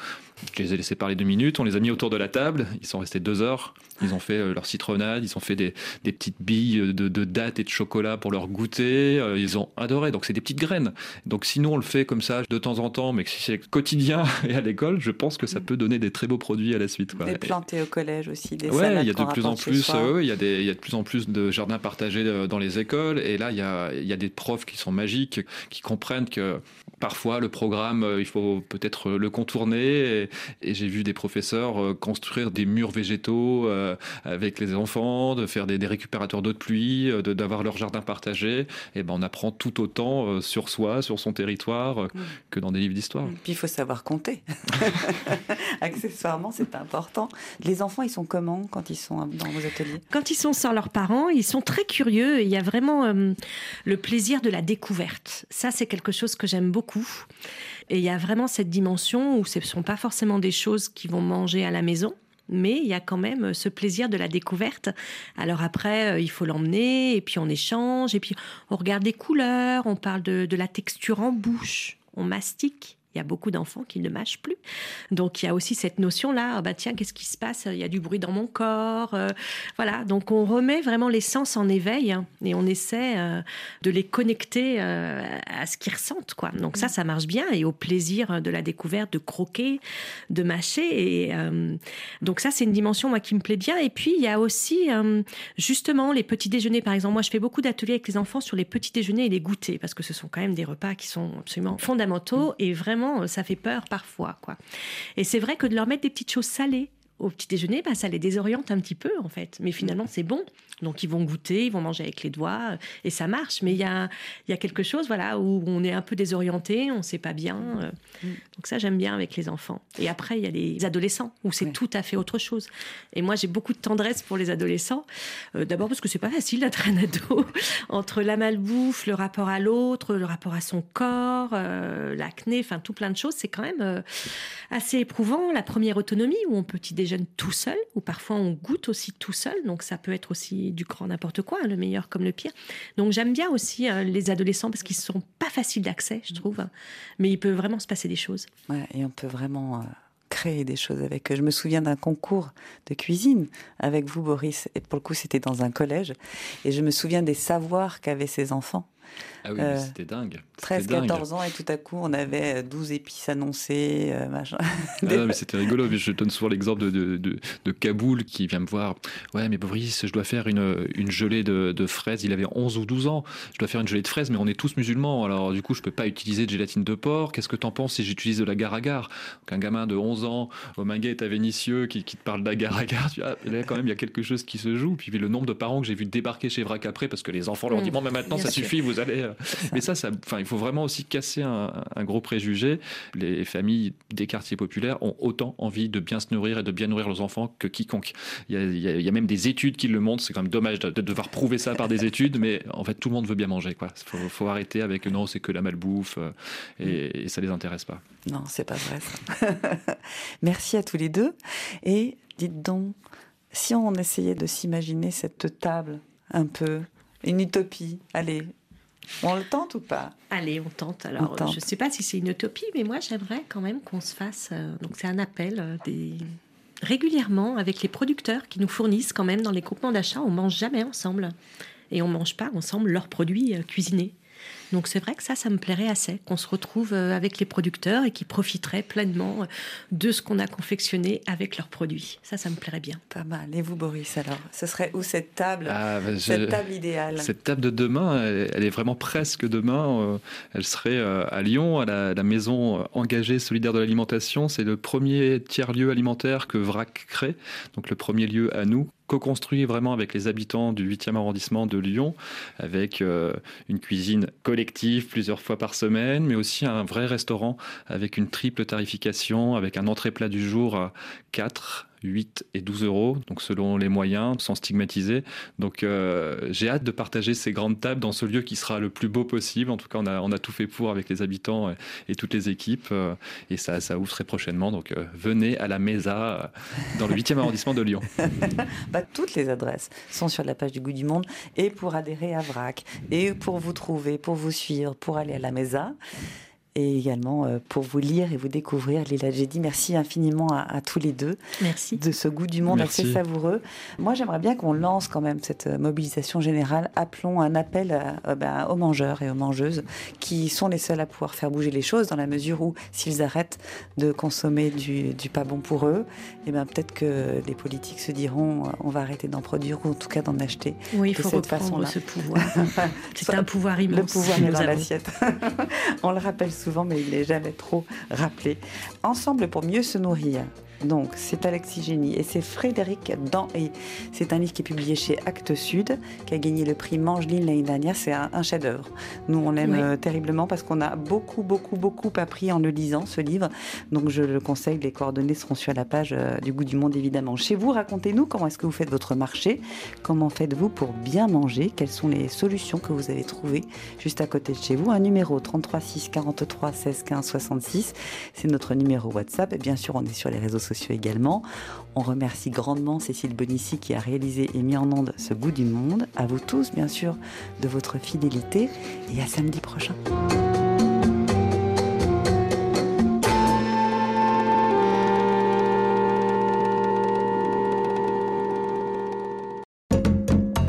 Speaker 7: Je les ai laissés parler deux minutes, on les a mis autour de la table, ils sont restés deux heures, ils ont fait euh, leur citronnade, ils ont fait des, des petites billes de, de dattes et de chocolat pour leur goûter, euh, ils ont adoré, donc c'est des petites graines. Donc si nous on le fait comme ça de temps en temps, mais si c'est quotidien et à l'école, je pense que ça peut donner des très beaux produits à la suite. Quoi.
Speaker 5: Des plantés au collège aussi, des
Speaker 7: Ouais,
Speaker 5: salades
Speaker 7: il y a de plus en plus, euh, il y a des, il y a de plus en plus de jardins partagés dans les écoles, et là il y a, il y a des profs qui sont magiques, qui comprennent que parfois le programme, il faut peut-être le contourner. Et, j'ai vu des professeurs euh, construire des murs végétaux euh, avec les enfants, de faire des, récupérateurs d'eau de pluie, d'avoir leur jardin partagé. Et ben on apprend tout autant sur soi, sur son territoire, mm. que dans des livres d'histoire.
Speaker 5: Puis il faut savoir compter. Accessoirement, c'est important. Les enfants, ils sont comment quand ils sont dans vos ateliers?
Speaker 6: Quand ils sont sans leurs parents, ils sont très curieux. Il y a vraiment le plaisir de la découverte. Ça, c'est quelque chose que j'aime beaucoup. Et il y a vraiment cette dimension où ce ne sont pas forcément des choses qui vont manger à la maison, mais il y a quand même ce plaisir de la découverte. Alors après, euh, il faut l'emmener, et puis on échange, et puis on regarde des couleurs, on parle de, de la texture en bouche, on mastique. Il y a beaucoup d'enfants qui ne mâchent plus. Donc il y a aussi cette notion-là, ah bah tiens, qu'est-ce qui se passe? Il y a du bruit dans mon corps. Euh, voilà, donc on remet vraiment les sens en éveil hein, et on essaie euh, de les connecter euh, à ce qu'ils ressentent. Quoi. Donc ça, ça marche bien et au plaisir de la découverte, de croquer, de mâcher. Et, donc ça, c'est une dimension moi, qui me plaît bien. Et puis il y a aussi justement les petits déjeuners. Par exemple, moi, je fais beaucoup d'ateliers avec les enfants sur les petits déjeuners et les goûters parce que ce sont quand même des repas qui sont absolument fondamentaux et vraiment euh, ça fait peur parfois. quoi. Et c'est vrai que de leur mettre des petites choses salées au petit déjeuner, bah, ça les désoriente un petit peu en fait. Mais finalement, c'est bon. Donc ils vont goûter, ils vont manger avec les doigts euh, et ça marche. Mais il y a, y a quelque chose voilà, où on est un peu désorienté, on ne sait pas bien. Euh. Mm. Donc ça, j'aime bien avec les enfants. Et après, il y a les adolescents où c'est tout à fait autre chose. Et moi, j'ai beaucoup de tendresse pour les adolescents. Euh, d'abord parce que c'est pas facile d'être un ado. Entre la malbouffe, le rapport à l'autre, le rapport à son corps, l'acné, enfin tout plein de choses, c'est quand même assez éprouvant. La première autonomie où on petit déjeune tout seul, ou parfois on goûte aussi tout seul. Donc ça peut être aussi du grand n'importe quoi, hein, le meilleur comme le pire. Donc j'aime bien aussi euh, les adolescents parce qu'ils ne sont pas faciles d'accès, je trouve, mais il peut vraiment se passer des choses.
Speaker 5: et on peut vraiment euh, créer des choses avec eux. Je me souviens d'un concours de cuisine avec vous, Boris, et pour le coup c'était dans un collège, et je me souviens des savoirs qu'avaient ces enfants.
Speaker 7: Ah oui, euh, c'était dingue.
Speaker 5: 13-14 ans et tout à coup on avait 12 épices annoncées, euh, machin.
Speaker 7: Ah mais c'était rigolo. Je donne souvent l'exemple de, de, de, Kaboul qui vient me voir. Ouais, mais Boris, je dois faire une, une gelée de, de, fraises. Il avait 11 ou 12 ans. Je dois faire une gelée de fraises, mais on est tous musulmans. Alors du coup, je peux pas utiliser de gélatine de porc. Qu'est-ce que t'en penses si j'utilise de la agar-agar Un gamin de 11 ans au Minguet à Vénitieux qui, qui te parle d'agar-agar, tu vois, là quand même il y a quelque chose qui se joue. Puis le nombre de parents que j'ai vu débarquer chez Vrac après parce que les enfants leur disent bon, mais maintenant ça suffit, vous allez. Euh, mais ça, ça, enfin, il faut vraiment aussi casser un, gros préjugé. Les familles des quartiers populaires ont autant envie de bien se nourrir et de bien nourrir leurs enfants que quiconque. Il y a, même des études qui le montrent. C'est quand même dommage de, devoir prouver ça par des études, mais en fait, tout le monde veut bien manger. Quoi. Faut, faut arrêter avec non, c'est que la malbouffe euh, et, et ça les intéresse pas.
Speaker 5: Non, c'est pas vrai. Ça. Merci à tous les deux. Et dites donc, si on essayait de s'imaginer cette table un peu une utopie. Allez, on le tente ou pas?
Speaker 6: Allez, on tente. Alors, je ne sais pas si c'est une utopie, mais moi, j'aimerais quand même qu'on se fasse. Euh, donc, c'est un appel euh, des régulièrement avec les producteurs qui nous fournissent quand même dans les groupements d'achat. On mange jamais ensemble et on mange pas ensemble leurs produits euh, cuisinés. Donc c'est vrai que ça, ça me plairait assez, qu'on se retrouve euh, avec les producteurs et qui profiteraient pleinement euh, de ce qu'on a confectionné avec leurs produits. Ça, ça me plairait bien.
Speaker 5: Pas mal. Et vous, Boris, alors? Ce serait où cette table? Ah, bah, Cette table idéale?
Speaker 7: Cette table de demain, elle, est vraiment presque demain. Euh, elle serait à Lyon, à la, maison engagée solidaire de l'alimentation. C'est le premier tiers-lieu alimentaire que VRAC crée, donc le premier lieu à nous co-construit vraiment avec les habitants du 8e arrondissement de Lyon, avec euh, une cuisine plusieurs fois par semaine, mais aussi un vrai restaurant avec une triple tarification, avec un entrée plat du jour à 4, 8 et 12 euros, donc selon les moyens, sans stigmatiser. Donc euh, j'ai hâte de partager ces grandes tables dans ce lieu qui sera le plus beau possible. En tout cas, on a, tout fait pour avec les habitants et, toutes les équipes. Euh, et ça, ça ouvre très prochainement. Donc euh, venez à la Mesa dans le 8e arrondissement de Lyon.
Speaker 5: bah, toutes les adresses sont sur la page du Goût du Monde. Et pour adhérer à VRAC, et pour vous trouver, pour vous suivre, pour aller à la Mesa, et également euh, pour vous lire et vous découvrir. Lila dit merci infiniment à, tous les deux.
Speaker 6: Merci.
Speaker 5: De ce goût du monde assez savoureux. Moi, j'aimerais bien qu'on lance quand même cette euh, mobilisation générale. Appelons un appel ben, aux mangeurs et aux mangeuses qui sont les seuls à pouvoir faire bouger les choses dans la mesure où s'ils arrêtent de consommer du, pas bon pour eux, et eh ben peut-être que les politiques se diront on va arrêter d'en produire ou en tout cas d'en acheter.
Speaker 6: Oui, il faut
Speaker 5: cette
Speaker 6: façon-là. ce pouvoir. C'est un pouvoir immense.
Speaker 5: Le pouvoir est dans l'assiette. on le rappelle souvent, mais il n'est jamais trop rappelé. Ensemble pour mieux se nourrir. Donc, c'est Alexis Génie et c'est Frédéric Dan et c'est un livre qui est publié chez Actes Sud, qui a gagné le prix Mangeline l'année dernière. C'est un, chef-d'œuvre. Nous, on l'aime euh, terriblement parce qu'on a beaucoup, beaucoup, beaucoup appris en le lisant, ce livre. Donc, je le conseille. Les coordonnées seront sur la page euh, du Goût du Monde, évidemment. Chez vous, racontez-nous comment est-ce que vous faites votre marché Comment faites-vous pour bien manger? Quelles sont les solutions que vous avez trouvées? Juste à côté de chez vous Un numéro 33 6 43 16 15 66. C'est notre numéro WhatsApp. Et bien sûr, on est sur les réseaux sociaux également. On remercie grandement Cécile Bonissi qui a réalisé et mis en onde ce goût du monde. À vous tous, bien sûr, de votre fidélité et à samedi prochain.